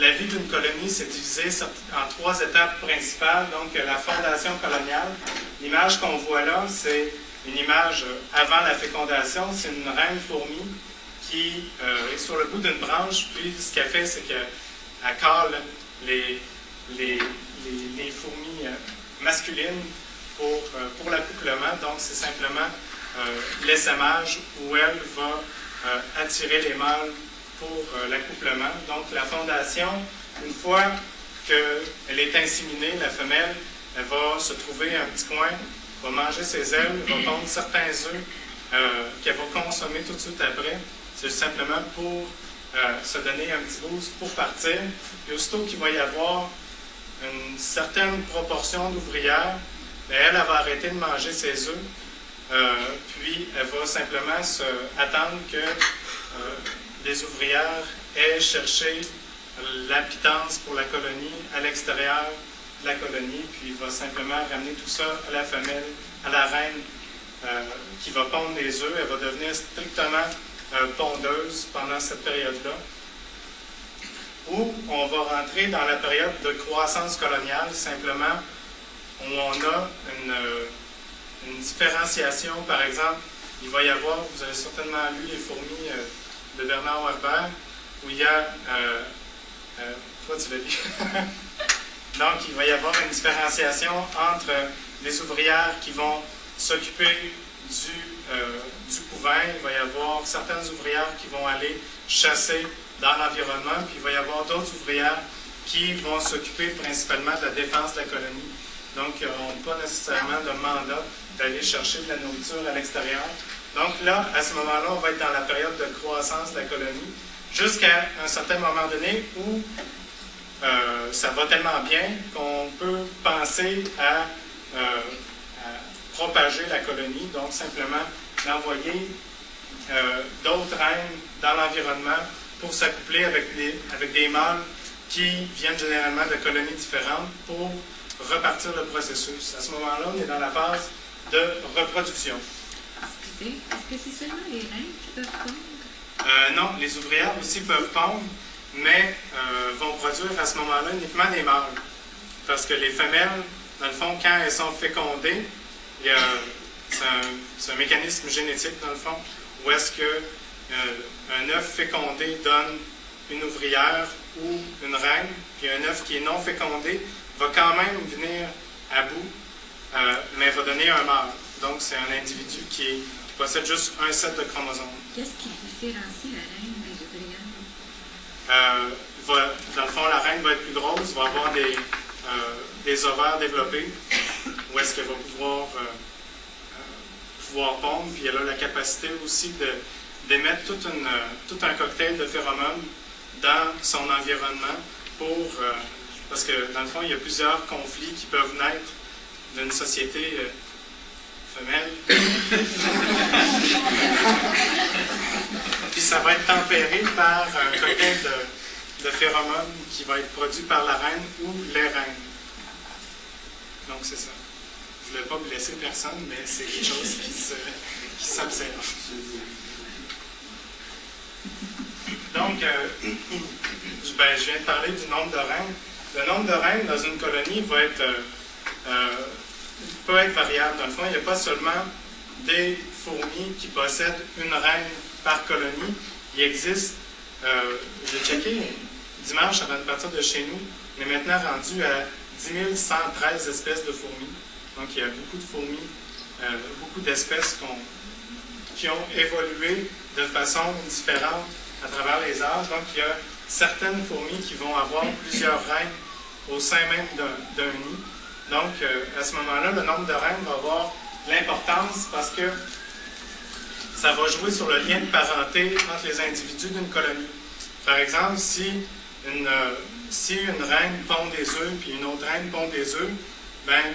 la vie d'une colonie, c'est divisé en trois étapes principales. Donc, la fondation coloniale. L'image qu'on voit là, c'est une image avant la fécondation. C'est une reine fourmi qui euh, est sur le bout d'une branche. Puis, ce qu'elle fait, c'est qu'elle les, les, fourmis euh, masculines pour, euh, pour l'accouplement. Donc, c'est simplement l'essaimage où elle va attirer les mâles pour l'accouplement. Donc, la fondation, une fois qu'elle est inséminée, la femelle, elle va se trouver un petit coin, va manger ses ailes, va pondre certains œufs qu'elle va consommer tout de suite après. C'est simplement pour euh, se donner un petit boost pour partir. Et aussitôt qu'il va y avoir une certaine proportion d'ouvrières, ben, elle, va arrêter de manger ses œufs, euh, puis elle va simplement se, attendre que euh, les ouvrières aient cherché la pitance pour la colonie à l'extérieur de la colonie, puis va simplement ramener tout ça à la femelle, à la reine qui va pondre les œufs. Elle va devenir strictement pondeuse pendant cette période-là, où on va rentrer dans la période de croissance coloniale, simplement, où on a une, une différenciation. Par exemple, il va y avoir, vous avez certainement lu Les fourmis euh, de Bernard Werber, où il y a. Euh, euh, toi, tu l'as lu. [laughs] Donc, il va y avoir une différenciation entre les ouvrières qui vont s'occuper du, euh, du couvent, il va y avoir certaines ouvrières qui vont aller chasser dans l'environnement, puis il va y avoir d'autres ouvrières qui vont s'occuper principalement de la défense de la colonie. Donc, ils n'ont pas nécessairement de mandat d'aller chercher de la nourriture à l'extérieur. Donc là, à ce moment-là, on va être dans la période de croissance de la colonie, jusqu'à un certain moment donné où euh, ça va tellement bien qu'on peut penser à euh, propager la colonie, donc simplement d'envoyer euh, d'autres reines dans l'environnement pour s'accoupler avec des mâles qui viennent généralement de colonies différentes pour repartir le processus. À ce moment-là, on est dans la phase de reproduction. Est-ce que c'est seulement les qui peuvent pondre? Euh, non, les ouvrières aussi peuvent pondre, mais euh, vont produire à ce moment-là uniquement des mâles. Parce que les femelles, dans le fond, quand elles sont fécondées, c'est un, mécanisme génétique, dans le fond, où est-ce que euh, un œuf fécondé donne une ouvrière ou une reine, puis un œuf qui est non fécondé va quand même venir à bout, mais va donner un mâle. Donc, c'est un individu qui, possède juste un set de chromosomes. Qu'est-ce qui différencie la reine des ouvrières? Euh, dans le fond, la reine va être plus grosse, va avoir des, des ovaires développés, où est-ce qu'elle va pouvoir, euh, euh, pouvoir pondre, puis elle a la capacité aussi d'émettre tout, euh, tout un cocktail de phéromones dans son environnement pour, parce que dans le fond, il y a plusieurs conflits qui peuvent naître d'une société femelle. puis ça va être tempéré par un cocktail de, de phéromones qui va être produit par la reine ou les reines. Donc c'est ça ne voulais pas blesser personne, mais c'est quelque chose qui s'observe. Donc, euh, ben, je viens de parler du nombre de reines. Le nombre de reines dans une colonie va être, euh, euh, peut être variable. Dans le fond, il n'y a pas seulement des fourmis qui possèdent une reine par colonie. Il existe, j'ai checké dimanche avant de partir de chez nous, on est maintenant rendu à 10 113 espèces de fourmis. Donc, il y a beaucoup de fourmis, euh, beaucoup d'espèces qui ont évolué de façon différente à travers les âges. Donc, il y a certaines fourmis qui vont avoir plusieurs reines au sein même d'un nid. Donc, euh, à ce moment-là, le nombre de reines va avoir l'importance parce que ça va jouer sur le lien de parenté entre les individus d'une colonie. Par exemple, si une, euh, si une reine pond des œufs puis une autre reine pond des œufs, ben,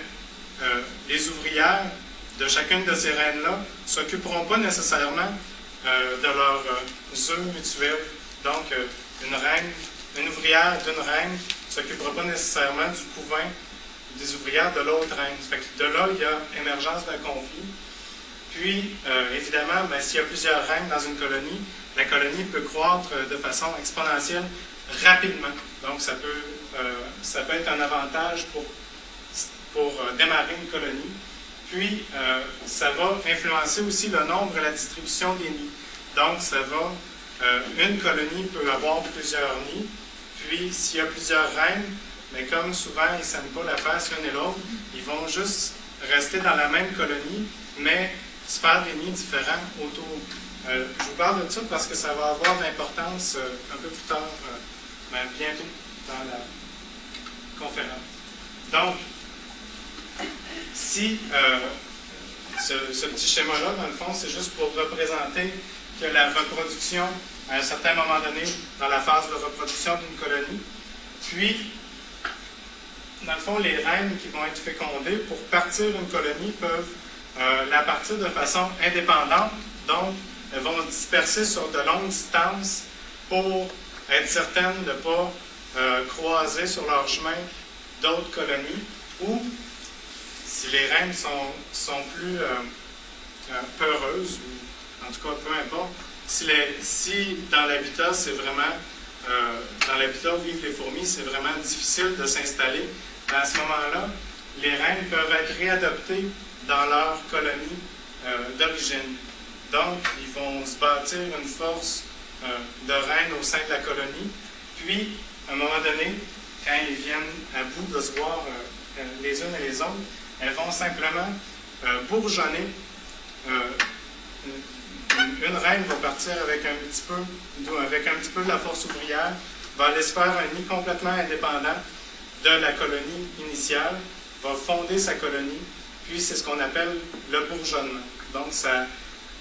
euh, les ouvrières de chacune de ces reines-là ne s'occuperont pas nécessairement de leurs œufs mutuels. Donc, une reine, une ouvrière d'une reine ne s'occupera pas nécessairement du couvain des ouvrières de l'autre reine. de là, il y a émergence d'un conflit. Puis, évidemment, ben, s'il y a plusieurs reines dans une colonie, la colonie peut croître de façon exponentielle rapidement. Donc, ça peut, euh, ça peut être un avantage pour, pour euh, démarrer une colonie. Puis, euh, ça va influencer aussi le nombre et la distribution des nids. Donc, ça va, une colonie peut avoir plusieurs nids. Puis, s'il y a plusieurs reines, mais comme souvent, ils ne s'aiment pas la face l'un et l'autre, ils vont juste rester dans la même colonie, mais se faire des nids différents autour. je vous parle de ça parce que ça va avoir de l'importance un peu plus tard ben, bientôt dans la conférence. Donc, si euh, ce, petit schéma-là, dans le fond, c'est juste pour représenter que la reproduction, à un certain moment donné, dans la phase de reproduction d'une colonie, puis, dans le fond, les reines qui vont être fécondées pour partir d'une colonie peuvent euh, la partir de façon indépendante, donc elles vont disperser sur de longues distances pour être certaines de ne pas euh, croiser sur leur chemin d'autres colonies, ou si les reines sont, sont plus euh, peureuses, ou en tout cas peu importe, si, les, si dans l'habitat, c'est vraiment, dans l'habitat où vivent les fourmis, c'est vraiment difficile de s'installer, à ce moment-là, les reines peuvent être réadoptées dans leur colonie d'origine. Donc, ils vont se bâtir une force euh, de reines au sein de la colonie. Puis, à un moment donné, quand ils viennent à bout de se voir euh, euh, les unes et les autres, elles vont simplement bourgeonner. Une, reine va partir avec un petit peu, avec un petit peu de la force ouvrière, va aller se faire un nid complètement indépendant de la colonie initiale, va fonder sa colonie, puis c'est ce qu'on appelle le bourgeonnement. Donc, ça,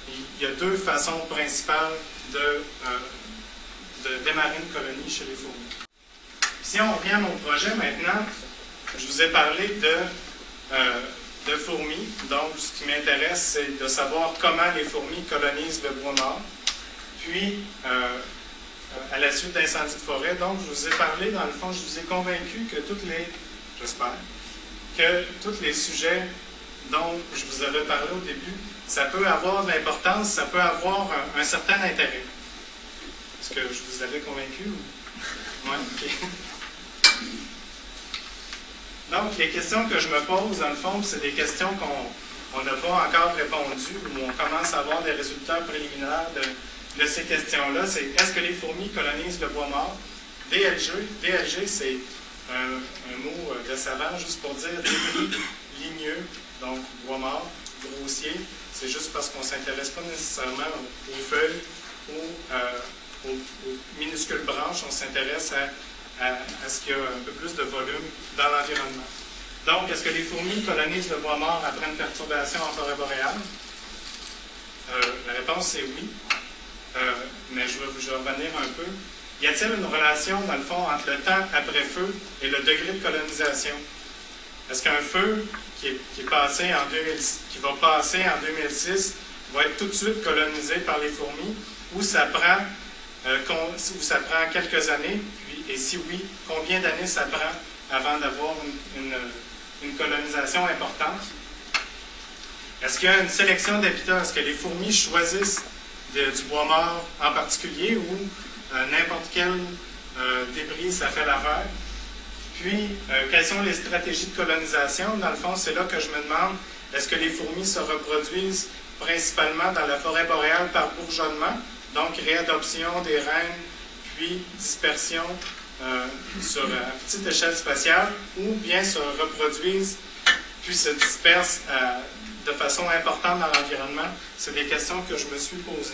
il y a deux façons principales de, euh, démarrer une colonie chez les fourmis. Si on revient à mon projet maintenant, je vous ai parlé de, euh, de fourmis. Donc, ce qui m'intéresse, c'est de savoir comment les fourmis colonisent le bois mort. Puis, euh, à la suite d'incendies de forêt, donc, je vous ai parlé, dans le fond, je vous ai convaincu que toutes les, j'espère, que tous les sujets dont je vous avais parlé au début ça peut avoir de l'importance, ça peut avoir un, certain intérêt. Est-ce que je vous avais convaincu? Oui, OK. Donc, les questions que je me pose, dans le fond, c'est des questions qu'on n'a pas encore répondues, ou on commence à avoir des résultats préliminaires de, ces questions-là. C'est est-ce que les fourmis colonisent le bois mort? DLG, DLG c'est un, un, mot de savant juste pour dire débris ligneux, donc bois mort, grossier c'est juste parce qu'on ne s'intéresse pas nécessairement aux feuilles ou euh, aux, minuscules branches, on s'intéresse à, ce qu'il y a un peu plus de volume dans l'environnement. Donc, est-ce que les fourmis colonisent le bois mort après une perturbation en forêt boréale? Euh, la réponse c'est oui, euh, mais je vais, vais revenir un peu. Y a-t-il une relation, dans le fond, entre le temps après feu et le degré de colonisation? Est-ce qu'un feu qui, est, passé en qui va passer en 2006 va être tout de suite colonisé par les fourmis? Ou ça prend, euh, ça prend quelques années? Et si oui, combien d'années ça prend avant d'avoir une, colonisation importante? Est-ce qu'il y a une sélection d'habitats? Est-ce que les fourmis choisissent du bois mort en particulier ou euh, n'importe quel euh, débris ça fait l'affaire? Puis, euh, quelles sont les stratégies de colonisation? Dans le fond, c'est là que je me demande, est-ce que les fourmis se reproduisent principalement dans la forêt boréale par bourgeonnement, donc réadoption des reines, puis dispersion sur à petite échelle spatiale, ou bien se reproduisent puis se dispersent euh, de façon importante dans l'environnement? C'est des questions que je me suis posées.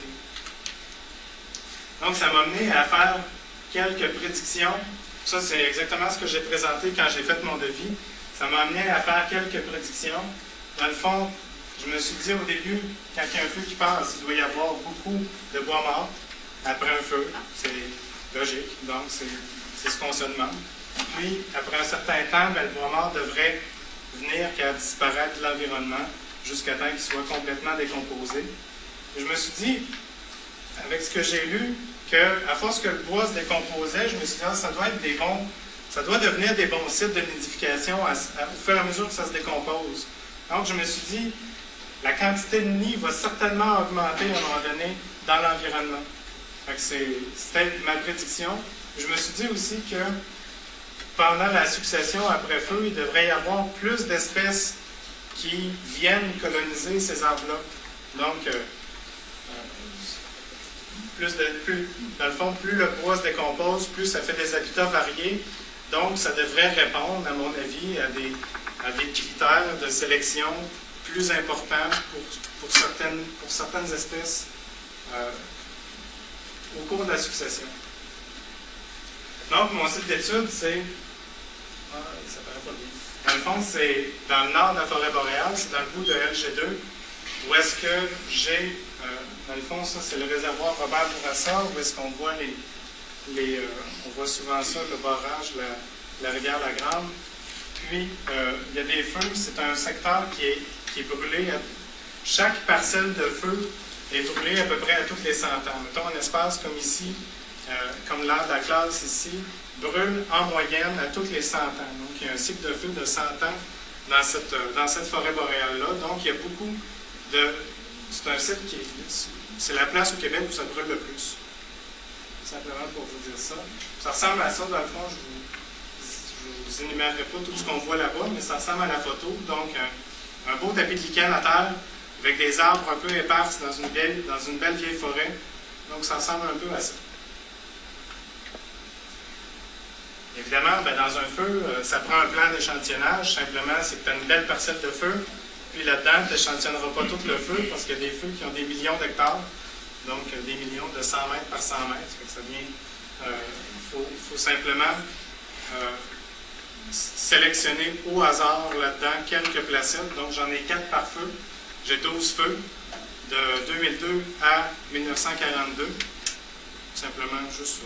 Donc, ça m'a amené à faire quelques prédictions ça, c'est exactement ce que j'ai présenté quand j'ai fait mon devis. Ça m'a amené à faire quelques prédictions. Dans le fond, je me suis dit au début, quand il y a un feu qui passe, il doit y avoir beaucoup de bois mort après un feu. C'est logique. Donc, c'est ce qu'on se demande. Puis, après un certain temps, ben, le bois mort devrait venir qu'à disparaître de l'environnement jusqu'à temps qu'il soit complètement décomposé. je me suis dit, avec ce que j'ai lu, à force que le bois se décomposait, je me suis dit, ah, ça doit être des bons, ça doit devenir des bons sites de nidification au fur et à mesure que ça se décompose. Donc, je me suis dit, la quantité de nids va certainement augmenter à un moment donné dans l'environnement. Que C'était ma prédiction. Je me suis dit aussi que pendant la succession après feu, il devrait y avoir plus d'espèces qui viennent coloniser ces enveloppes. Donc, euh, euh, plus dans le fond, plus le bois se décompose, plus ça fait des habitats variés. Donc, ça devrait répondre, à mon avis, à des, à des critères de sélection plus importants pour, pour, certaines, pour certaines espèces euh, au cours de la succession. Donc, mon site d'étude, c'est. Ah, ça paraît pas bien. Dans le fond, c'est dans le nord de la forêt boréale, c'est dans le bout de LG2, où est-ce que j'ai. euh, dans le fond, ça, c'est le réservoir Robert Bourassa, où est-ce qu'on voit les. euh, on voit souvent ça, le barrage, la, la rivière La Grande. Puis, euh, il y a des feux, c'est un secteur qui est, qui est brûlé. à- chaque parcelle de feu est brûlée à peu près à toutes les 100 ans. Mettons un espace comme ici, comme l'air de la classe ici, brûle en moyenne à toutes les 100 ans. Donc, il y a un cycle de feu de 100 ans dans cette, forêt boréale-là. Donc, il y a beaucoup de. C'est un site qui est. C'est la place au Québec où ça brûle le plus. Simplement pour vous dire ça. Ça ressemble à ça, dans le fond. Je vous, vous énumérerai pas tout ce qu'on voit là-bas, mais ça ressemble à la photo. Donc, un, un beau tapis de lichen à terre avec des arbres un peu éparses dans une, belle, dans une belle vieille forêt. Donc, ça ressemble un peu à ça. Évidemment, ben, dans un feu, euh, ça prend un plan d'échantillonnage. Simplement, c'est que tu as une belle parcelle de feu. Puis là-dedans, tu n'échantillonneras pas tout le feu parce qu'il y a des feux qui ont des millions d'hectares. Donc, euh, des millions de 100 mètres par 100 mètres. Il faut, faut simplement euh, sélectionner au hasard là-dedans quelques placettes. Donc, j'en ai 4 par feu. J'ai 12 feux de 2002 à 1942. Simplement, juste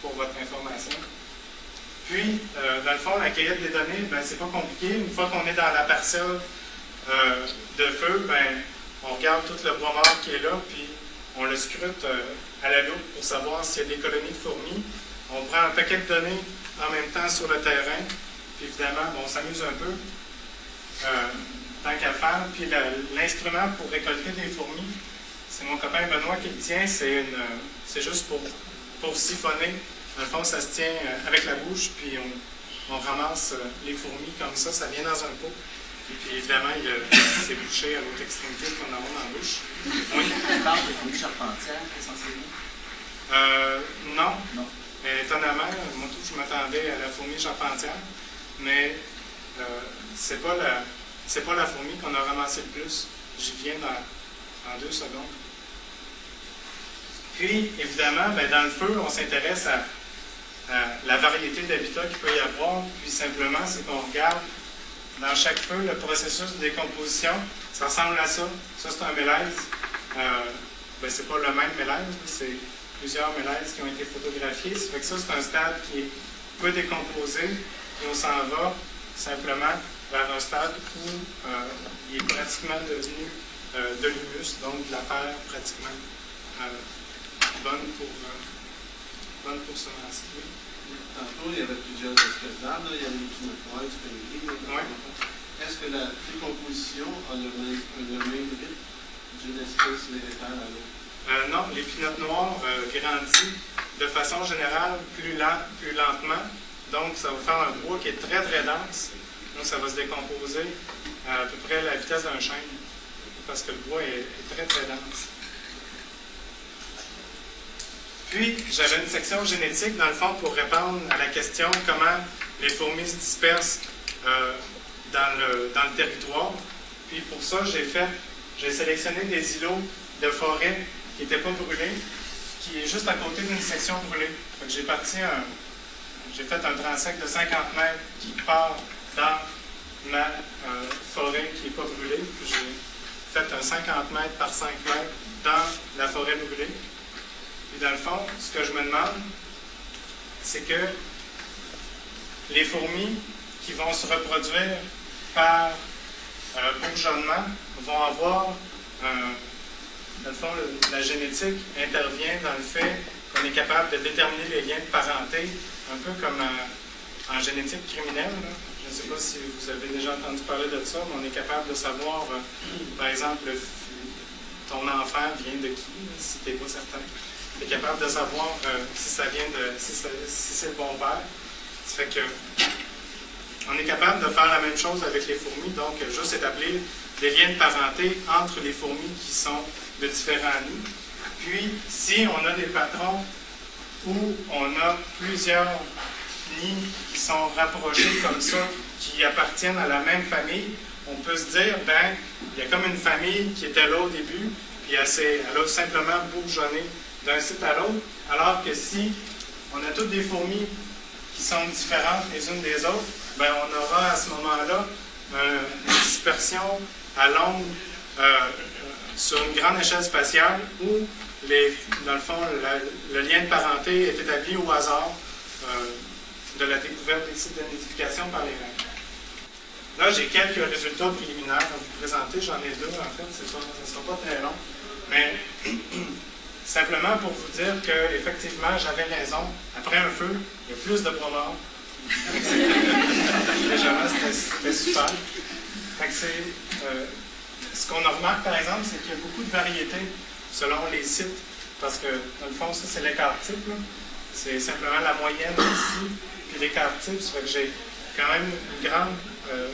pour votre information. Puis, euh, dans le fond, la cueillette des données, ben, c'est pas compliqué. Une fois qu'on est dans la parcelle euh, de feu, ben, on regarde tout le bois mort qui est là, puis on le scrute euh, à la loupe pour savoir s'il y a des colonies de fourmis. On prend un paquet de données en même temps sur le terrain. Puis évidemment, on s'amuse un peu, tant qu'à faire. Puis l'instrument pour récolter des fourmis, c'est mon copain Benoît qui le tient. C'est juste pour, pour siphonner. Dans le fond, ça se tient euh, avec la bouche, puis on, on ramasse euh, les fourmis comme ça. Ça vient dans un pot. Et puis évidemment, il [laughs] c'est bouché à l'autre extrémité qu'on a dans la bouche. Oui. On parle de fourmis charpentières, essentiellement. Euh, non. Non. Mais étonnamment, moi je m'attendais à la fourmi charpentière, mais euh, c'est pas la c'est pas la fourmi qu'on a ramassée le plus. J'y viens dans, en deux secondes. Puis, évidemment, ben, dans le feu, on s'intéresse à la variété d'habitats qu'il peut y avoir. Puis simplement, c'est qu'on regarde dans chaque feu le processus de décomposition. Ça ressemble à ça. Ça, c'est un mélèze. Euh, ben, c'est pas le même mélèze, c'est plusieurs mélèzes qui ont été photographiés. Ça fait que ça, c'est un stade qui est peu décomposé. Et on s'en va simplement vers un stade où euh, il est pratiquement devenu euh, de l'humus, donc de la terre pratiquement euh, bonne pour, euh, bonne pour. Tantôt, il y avait plusieurs espèces d'arbres, il y avait une pinotnoise, du panier. Ouais. Est-ce que la décomposition a le même, le même rythme d'une espèce végétale à l'autre? Euh, non, les pinottes noires euh, grandissent de façon générale plus, lent, plus lentement. Donc, ça va faire un bois qui est très, très dense. Donc, ça va se décomposer à, à peu près à la vitesse d'un chêne, parce que le bois est, est très, très dense. Puis, j'avais une section génétique, dans le fond, pour répondre à la question comment les fourmis se dispersent euh, dans, le, dans le territoire. Puis, pour ça, j'ai fait, j'ai sélectionné des îlots de forêt qui n'était pas brûlé, qui est juste à côté d'une section brûlée. J'ai un, j'ai fait un transect de 50 mètres qui part dans ma euh, forêt qui n'est pas brûlée. J'ai fait un 50 mètres par 5 mètres dans la forêt brûlée. Et dans le fond, ce que je me demande, c'est que les fourmis qui vont se reproduire par euh, vont avoir un dans le fond, la génétique intervient dans le fait qu'on est capable de déterminer les liens de parenté, un peu comme euh, en génétique criminelle. Je ne sais pas si vous avez déjà entendu parler de ça, mais on est capable de savoir, euh, par exemple, ton enfant vient de qui, si tu n'es pas certain. Est capable de savoir euh, si ça vient de. si, c'est le bon père. Ça fait que. On est capable de faire la même chose avec les fourmis, donc juste établir des liens de parenté entre les fourmis qui sont de différents nids. Puis, si on a des patrons où on a plusieurs nids qui sont rapprochés comme ça, qui appartiennent à la même famille, on peut se dire, ben, il y a comme une famille qui était là au début, puis elle, elle a simplement bourgeonné d'un site à l'autre, alors que si on a toutes des fourmis qui sont différentes les unes des autres, ben, on aura à ce moment-là euh, une dispersion à longue euh, euh, sur une grande échelle spatiale où, les, dans le fond, le lien de parenté est établi au hasard de la découverte des sites de nidification par les reins. Là, j'ai quelques résultats préliminaires à vous présenter. J'en ai deux, en fait. Ce ne sera pas très long. Mais [clears throat] simplement pour vous dire que effectivement, j'avais raison. Après un feu, il y a plus de bois mort. Légèrement, c'était super. Euh, ce qu'on remarque, par exemple, c'est qu'il y a beaucoup de variétés selon les sites. Parce que, dans le fond, ça, c'est l'écart type. là. C'est simplement la moyenne ici, puis l'écart type. Ça fait que j'ai quand même une grande. euh,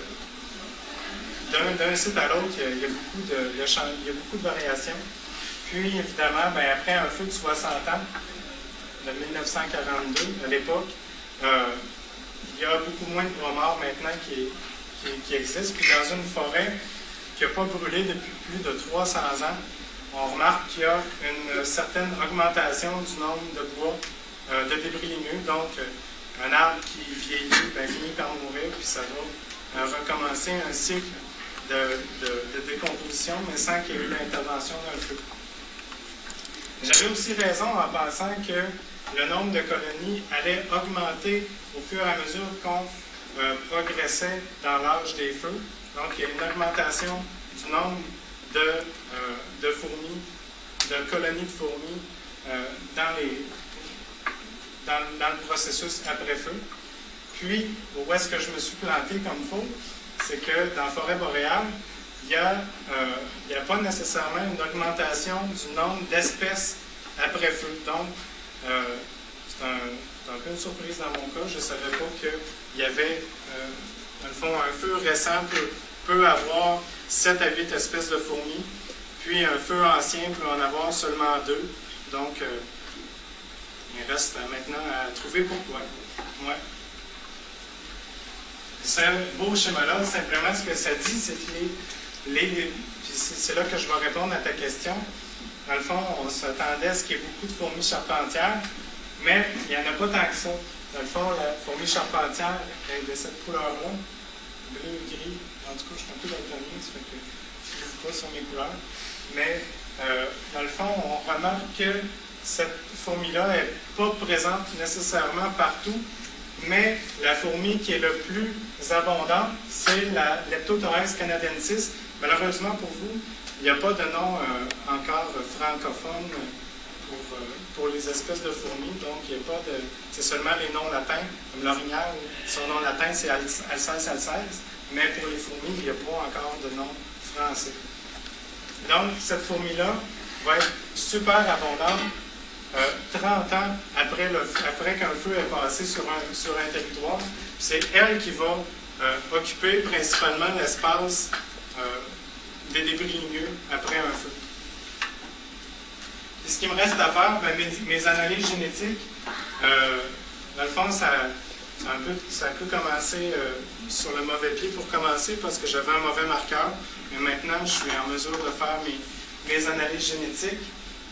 d'un, site à l'autre, il y a, il il y a beaucoup de variations. Puis, évidemment, ben, après un feu de 60 ans, de 1942, à l'époque, euh, il y a beaucoup moins de bois morts maintenant qui, qui, existent. Puis, dans une forêt qui n'a pas brûlé depuis plus de 300 ans, on remarque qu'il y a une certaine augmentation du nombre de bois, euh, de débris ligneux. Donc, euh, un arbre qui vieillit ben, finit par mourir, puis ça va recommencer un cycle de, de- de décomposition, mais sans qu'il y ait eu l'intervention d'un feu. J'avais aussi raison en pensant que le nombre de colonies allait augmenter au fur et à mesure qu'on euh, progressait dans l'âge des feux. Donc, il y a une augmentation du nombre de, euh, de fourmis, de colonies de fourmis euh, dans, les, dans, dans le processus après-feu. Puis, où est-ce que je me suis planté comme faux? C'est que dans la forêt boréale, il n'y a, euh, a pas nécessairement une augmentation du nombre d'espèces après feu. Donc, euh, c'est un, peu une surprise dans mon cas. Je ne savais pas qu'il y avait, euh, dans le fond, un feu récent peut, avoir 7 à 8 espèces de fourmis, puis un feu ancien peut en avoir seulement deux. Donc, euh, il reste maintenant à trouver pourquoi. Ouais. Ce beau schéma-là, simplement, ce que ça dit, c'est que les, c'est là que je vais répondre à ta question. Dans le fond, on s'attendait à ce qu'il y ait beaucoup de fourmis charpentières, mais il n'y en a pas tant que ça. Dans le fond, la fourmi charpentière est de cette couleur-là, bleu, gris. En tout cas, je suis un peu daltonien, ça fait que je ne joue pas sur mes couleurs. Mais euh, dans le fond, on remarque que cette fourmi-là n'est pas présente nécessairement partout, mais la fourmi qui est le plus abondante, c'est la Leptothorax canadensis. Malheureusement pour vous, il n'y a pas de nom euh, encore francophone pour, euh, pour les espèces de fourmis, donc il n'y a pas de. C'est seulement les noms latins, comme l'orignal, son nom latin c'est Al- Alcès alcès, mais pour les fourmis, il n'y a pas encore de nom français. Donc, cette fourmi-là va être super abondante euh, 30 ans après, le- après qu'un feu est passé sur un, sur un territoire. C'est elle qui va euh, occuper principalement l'espace euh, des débris ligneux après un feu. Et ce qui me reste à faire, ben, mes, analyses génétiques, euh, dans le fond, ça, a un peu, commencé euh, sur le mauvais pied pour commencer parce que j'avais un mauvais marqueur. Mais maintenant, je suis en mesure de faire mes, mes analyses génétiques.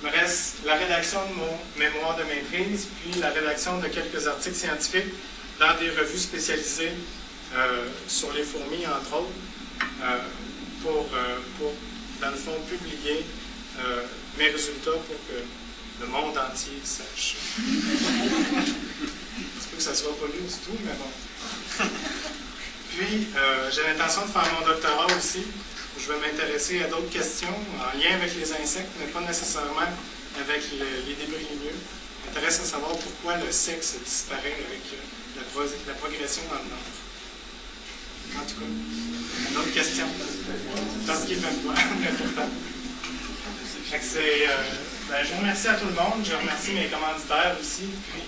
Il me reste la rédaction de mon mémoire de maîtrise, puis la rédaction de quelques articles scientifiques dans des revues spécialisées euh, sur les fourmis, entre autres, euh, pour, euh, pour, dans le fond, publier euh, mes résultats pour que le monde entier sache. [laughs] Je peux que ça ne soit pas lu du tout, mais bon. [laughs] Puis, euh, j'ai l'intention de faire mon doctorat aussi. Je vais m'intéresser à d'autres questions en lien avec les insectes, mais pas nécessairement avec le- les débris ligneux. M'intéresse à savoir pourquoi le sexe disparaît avec la, pro- la progression dans le nord. En tout cas, d'autres questions? Parce qu'il fait froid, mais [laughs] pourtant. Fait que c'est, euh, Ben, je remercie à tout le monde. Je remercie mes commanditaires aussi. Puis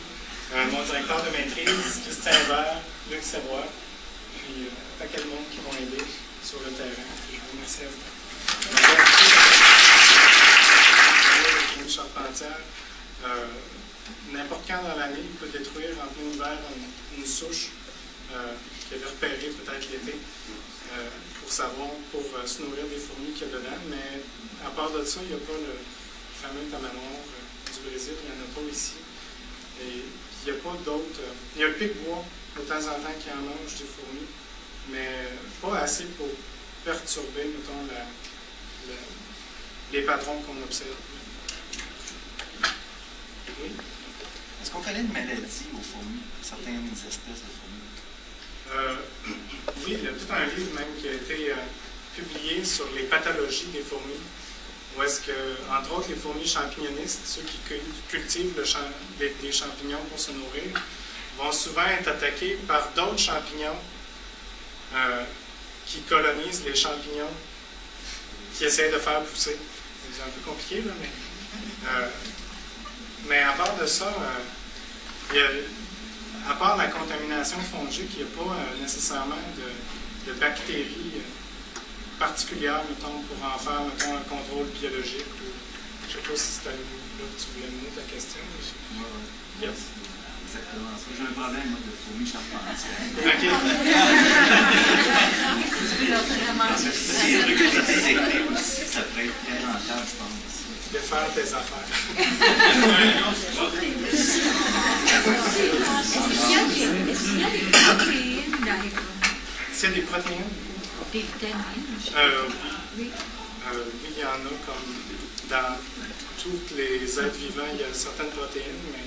euh, mon directeur de maîtrise, Christian Hébert, Luc Serrois. Puis euh, paquet de monde qui m'ont aidé sur le terrain. Je vous remercie à vous. Une charpentière, euh, n'importe quand dans l'année, il peut détruire en plein hiver une, une souche qu'il avait repérée peut-être l'été euh, pour savoir, pour euh, se nourrir des fourmis qu'il y a dedans. Mais à part de ça, il n'y a pas le fameux tamanoir euh, du Brésil, il n'y en a pas ici. Il n'y a pas d'autres. il y a le pic-bois de temps en temps qui en mange des fourmis, mais pas assez pour perturber, mettons, les patrons qu'on observe. Est-ce qu'on connaît une maladie aux fourmis, certaines espèces de fourmis? Euh, il y a tout un livre même qui a été euh, publié sur les pathologies des fourmis, où est-ce que, entre autres, les fourmis champignonistes, ceux qui cu- cultivent le champignons pour se nourrir, vont souvent être attaqués par d'autres champignons euh, qui colonisent les champignons qui essaient de faire pousser. C'est un peu compliqué, là, mais. euh, mais à part de ça, il y a, à part la contamination fongique, il n'y a pas euh, nécessairement de, de bactéries euh, particulières, mettons, pour en faire, mettons, un contrôle biologique. Ou, je ne sais pas si c'était là que tu voulais mener ta question. mais je- Yes. Exactement. ça. J'ai un problème moi, de fourmis [laughs] charpentières. OK. C'est aussi, ça pourrait être très [laughs] rentable, je pense. De faire tes affaires. [laughs] Les? C'est des protéines? Des vitamines? Euh, Oui. euh, oui, il y en a comme dans tous les êtres vivants, il y a certaines protéines, mais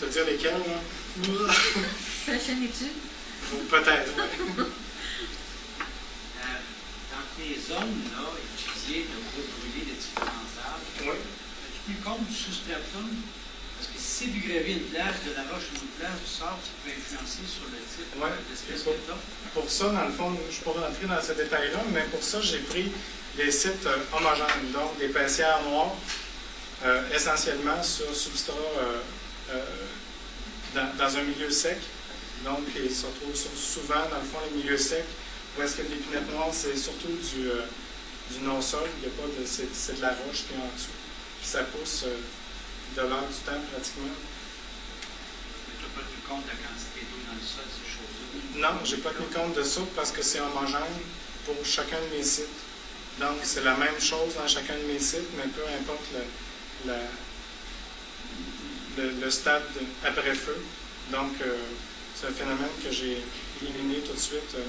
je te dire lesquelles, là? [laughs] Prochaine étude? Ou peut-être, oui. Euh, dans tes zones là, étudiées de gros brûlés de différents arbres, Oui. pris compte? Parce que si du gravier, une plage, de la roche ou une plage, du sable, ça peut influencer sur le type Ouais, euh, d'espèce as. Pour ça, dans le fond, je ne pas rentré dans ce détail-là, mais pour ça, j'ai pris les sites euh, homogènes, donc des paissières noires, euh, essentiellement sur substrat euh, dans, dans un milieu sec. Donc, ils se retrouvent souvent, dans le fond, les milieux secs, où est-ce que l'épinette noire, c'est surtout du, du non-sol, il y a pas de, c'est, c'est de la roche qui est en dessous. Puis ça pousse de l'heure du temps, pratiquement. Mais tu n'as pas tenu compte de la quantité d'eau dans le sol, ces choses-là? Non, j'ai pas tenu compte de ça parce que c'est homogène pour chacun de mes sites. Donc, c'est la même chose dans chacun de mes sites, mais peu importe le, la- le, le stade de- après feu. Donc, euh, c'est un phénomène que j'ai éliminé tout de suite. euh.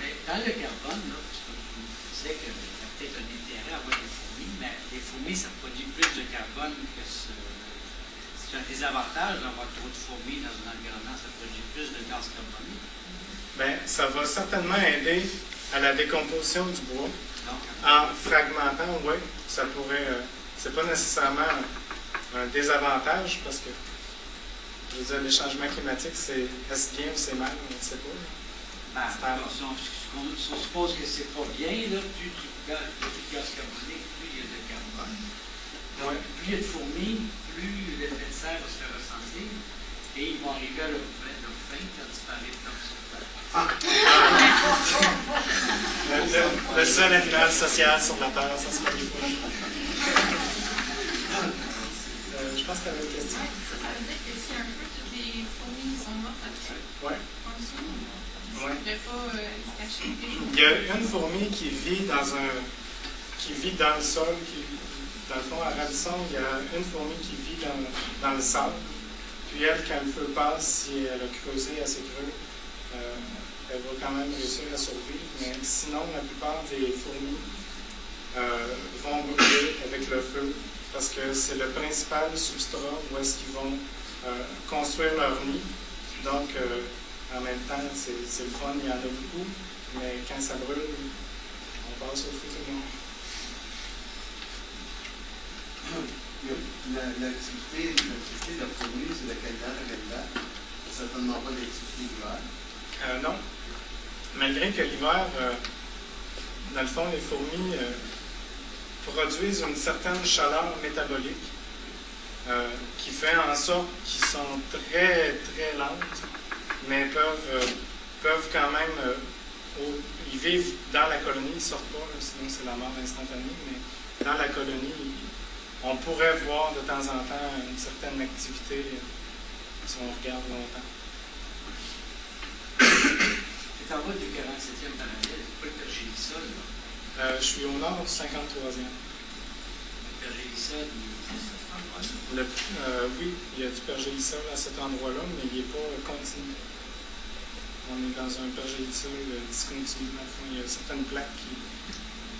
Mais dans le carbone, là, parce que tu disais qu'il y a peut-être un intérêt à avoir des fourmis, mais les fourmis, ça produit plus de carbone que ce. C'est un désavantage d'avoir trop de fourmis dans un environnement, ça produit plus de gaz carbonique. Ben, ça va certainement aider à la décomposition du bois. Donc, En fragmentant, oui, ça pourrait. euh, c'est pas nécessairement un, un désavantage parce que, je veux dire, les changements climatiques, c'est est-ce bien ou c'est mal, on ne sait pas. Ben, si, on, si on- suppose que c'est pas bien, là, plus tu gaz, plus tu gaz carbonique, plus il y a de carbone. Donc, Ouais. plus il y a de fourmis, plus de serre va se faire ressentir. Et ils vont arriver à leur fin, leur fin quand disparaître comme ça. Le, le- le seul animal social sur la Terre, ça sera les mouches. Euh, je pense que tu avais une question. Ça, ça veut dire que si un peu toutes les fourmis sont mortes après, Oui. en dessous, Ouais. ne pas euh, se cacher. Il y a une fourmi qui vit dans un qui vit dans le sol, qui dans le fond à Radisson, il y a une fourmi qui vit dans, le sable. Puis elle, quand le feu passe, si elle a creusé assez creux, euh, elle va quand même réussir à survivre. Mais sinon, la plupart des fourmis euh, vont brûler avec le feu parce que c'est le principal substrat où est-ce qu'ils vont euh, construire leur nid. Donc, en même temps, c'est le fun, il y en a beaucoup, mais quand ça brûle, on passe au feu tout le monde. La- L'activité l'activité de la fourmi, c'est la qualité de l'hiver. Certainement pas l'activité d'hiver. Euh, non. Malgré que l'hiver, euh, dans le fond, les fourmis, euh, produisent une certaine chaleur métabolique euh, qui fait en sorte qu'ils sont très, très lentes, mais peuvent, peuvent quand même. ils vivent dans la colonie, ils ne sortent pas, sinon c'est la mort instantanée, mais dans la colonie, on pourrait voir de temps en temps une certaine activité si on regarde longtemps. [coughs] C'est en bas du 47e parallèle, c'est pas le pergélisol, là? Euh, je suis au nord du 53e. Le pergélisol, il existe à cet endroit-là? Le- euh, oui, il y a du pergélisol à cet endroit-là, mais il n'est pas euh, continu. On est dans un pergélisol euh, discontinu. Fond, il y a certaines plaques qui,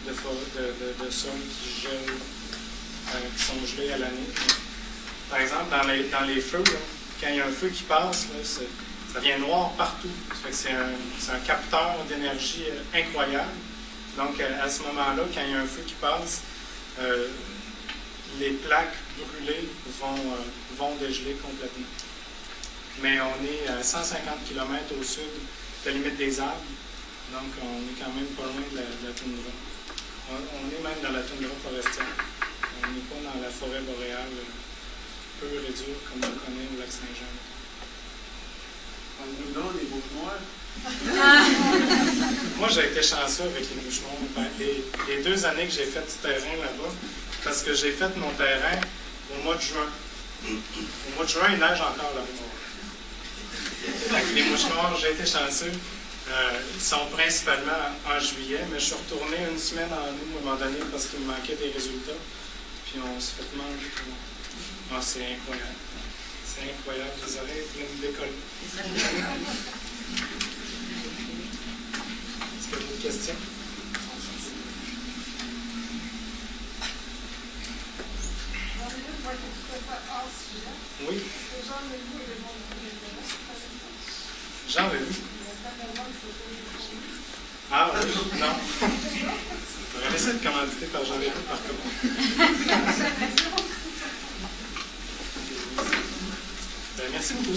de, de, de- de sol qui gèlent, qui sont gelées à l'année. Par exemple, dans les, feux, quand il y a un feu qui passe, ça devient noir partout. C'est un, capteur d'énergie euh, incroyable. Donc, euh, à ce moment-là, quand il y a un feu qui passe, euh, les plaques brûlées vont, euh, dégeler complètement. Mais on est à 150 km au sud de la limite des arbres, donc on est quand même pas loin de la, de toundra. On, on est même dans la toundra forestière. On n'est pas dans la forêt boréale pure et dure comme on connaît au lac Saint-Jean. nous donc des boucs noirs. [laughs] Moi, j'ai été chanceux avec les moucherons. Ben, les, les deux années que j'ai fait du terrain là-bas, parce que j'ai fait mon terrain au mois de juin. Au mois de juin, il neige encore là-bas. Avec les mouches noires, j'ai été chanceux. Euh, ils sont principalement en juillet, mais je suis retourné une semaine en août à un moment donné parce qu'il me manquait des résultats. Puis on se fait manger. Ah, c'est incroyable. C'est incroyable. Les oreilles viennent me décoller. Est-ce qu'il y a d'autres questions? Oui. Jean Leloup. Ah oui, non principe commandité par Jean-Léon [laughs] par ben, Merci beaucoup.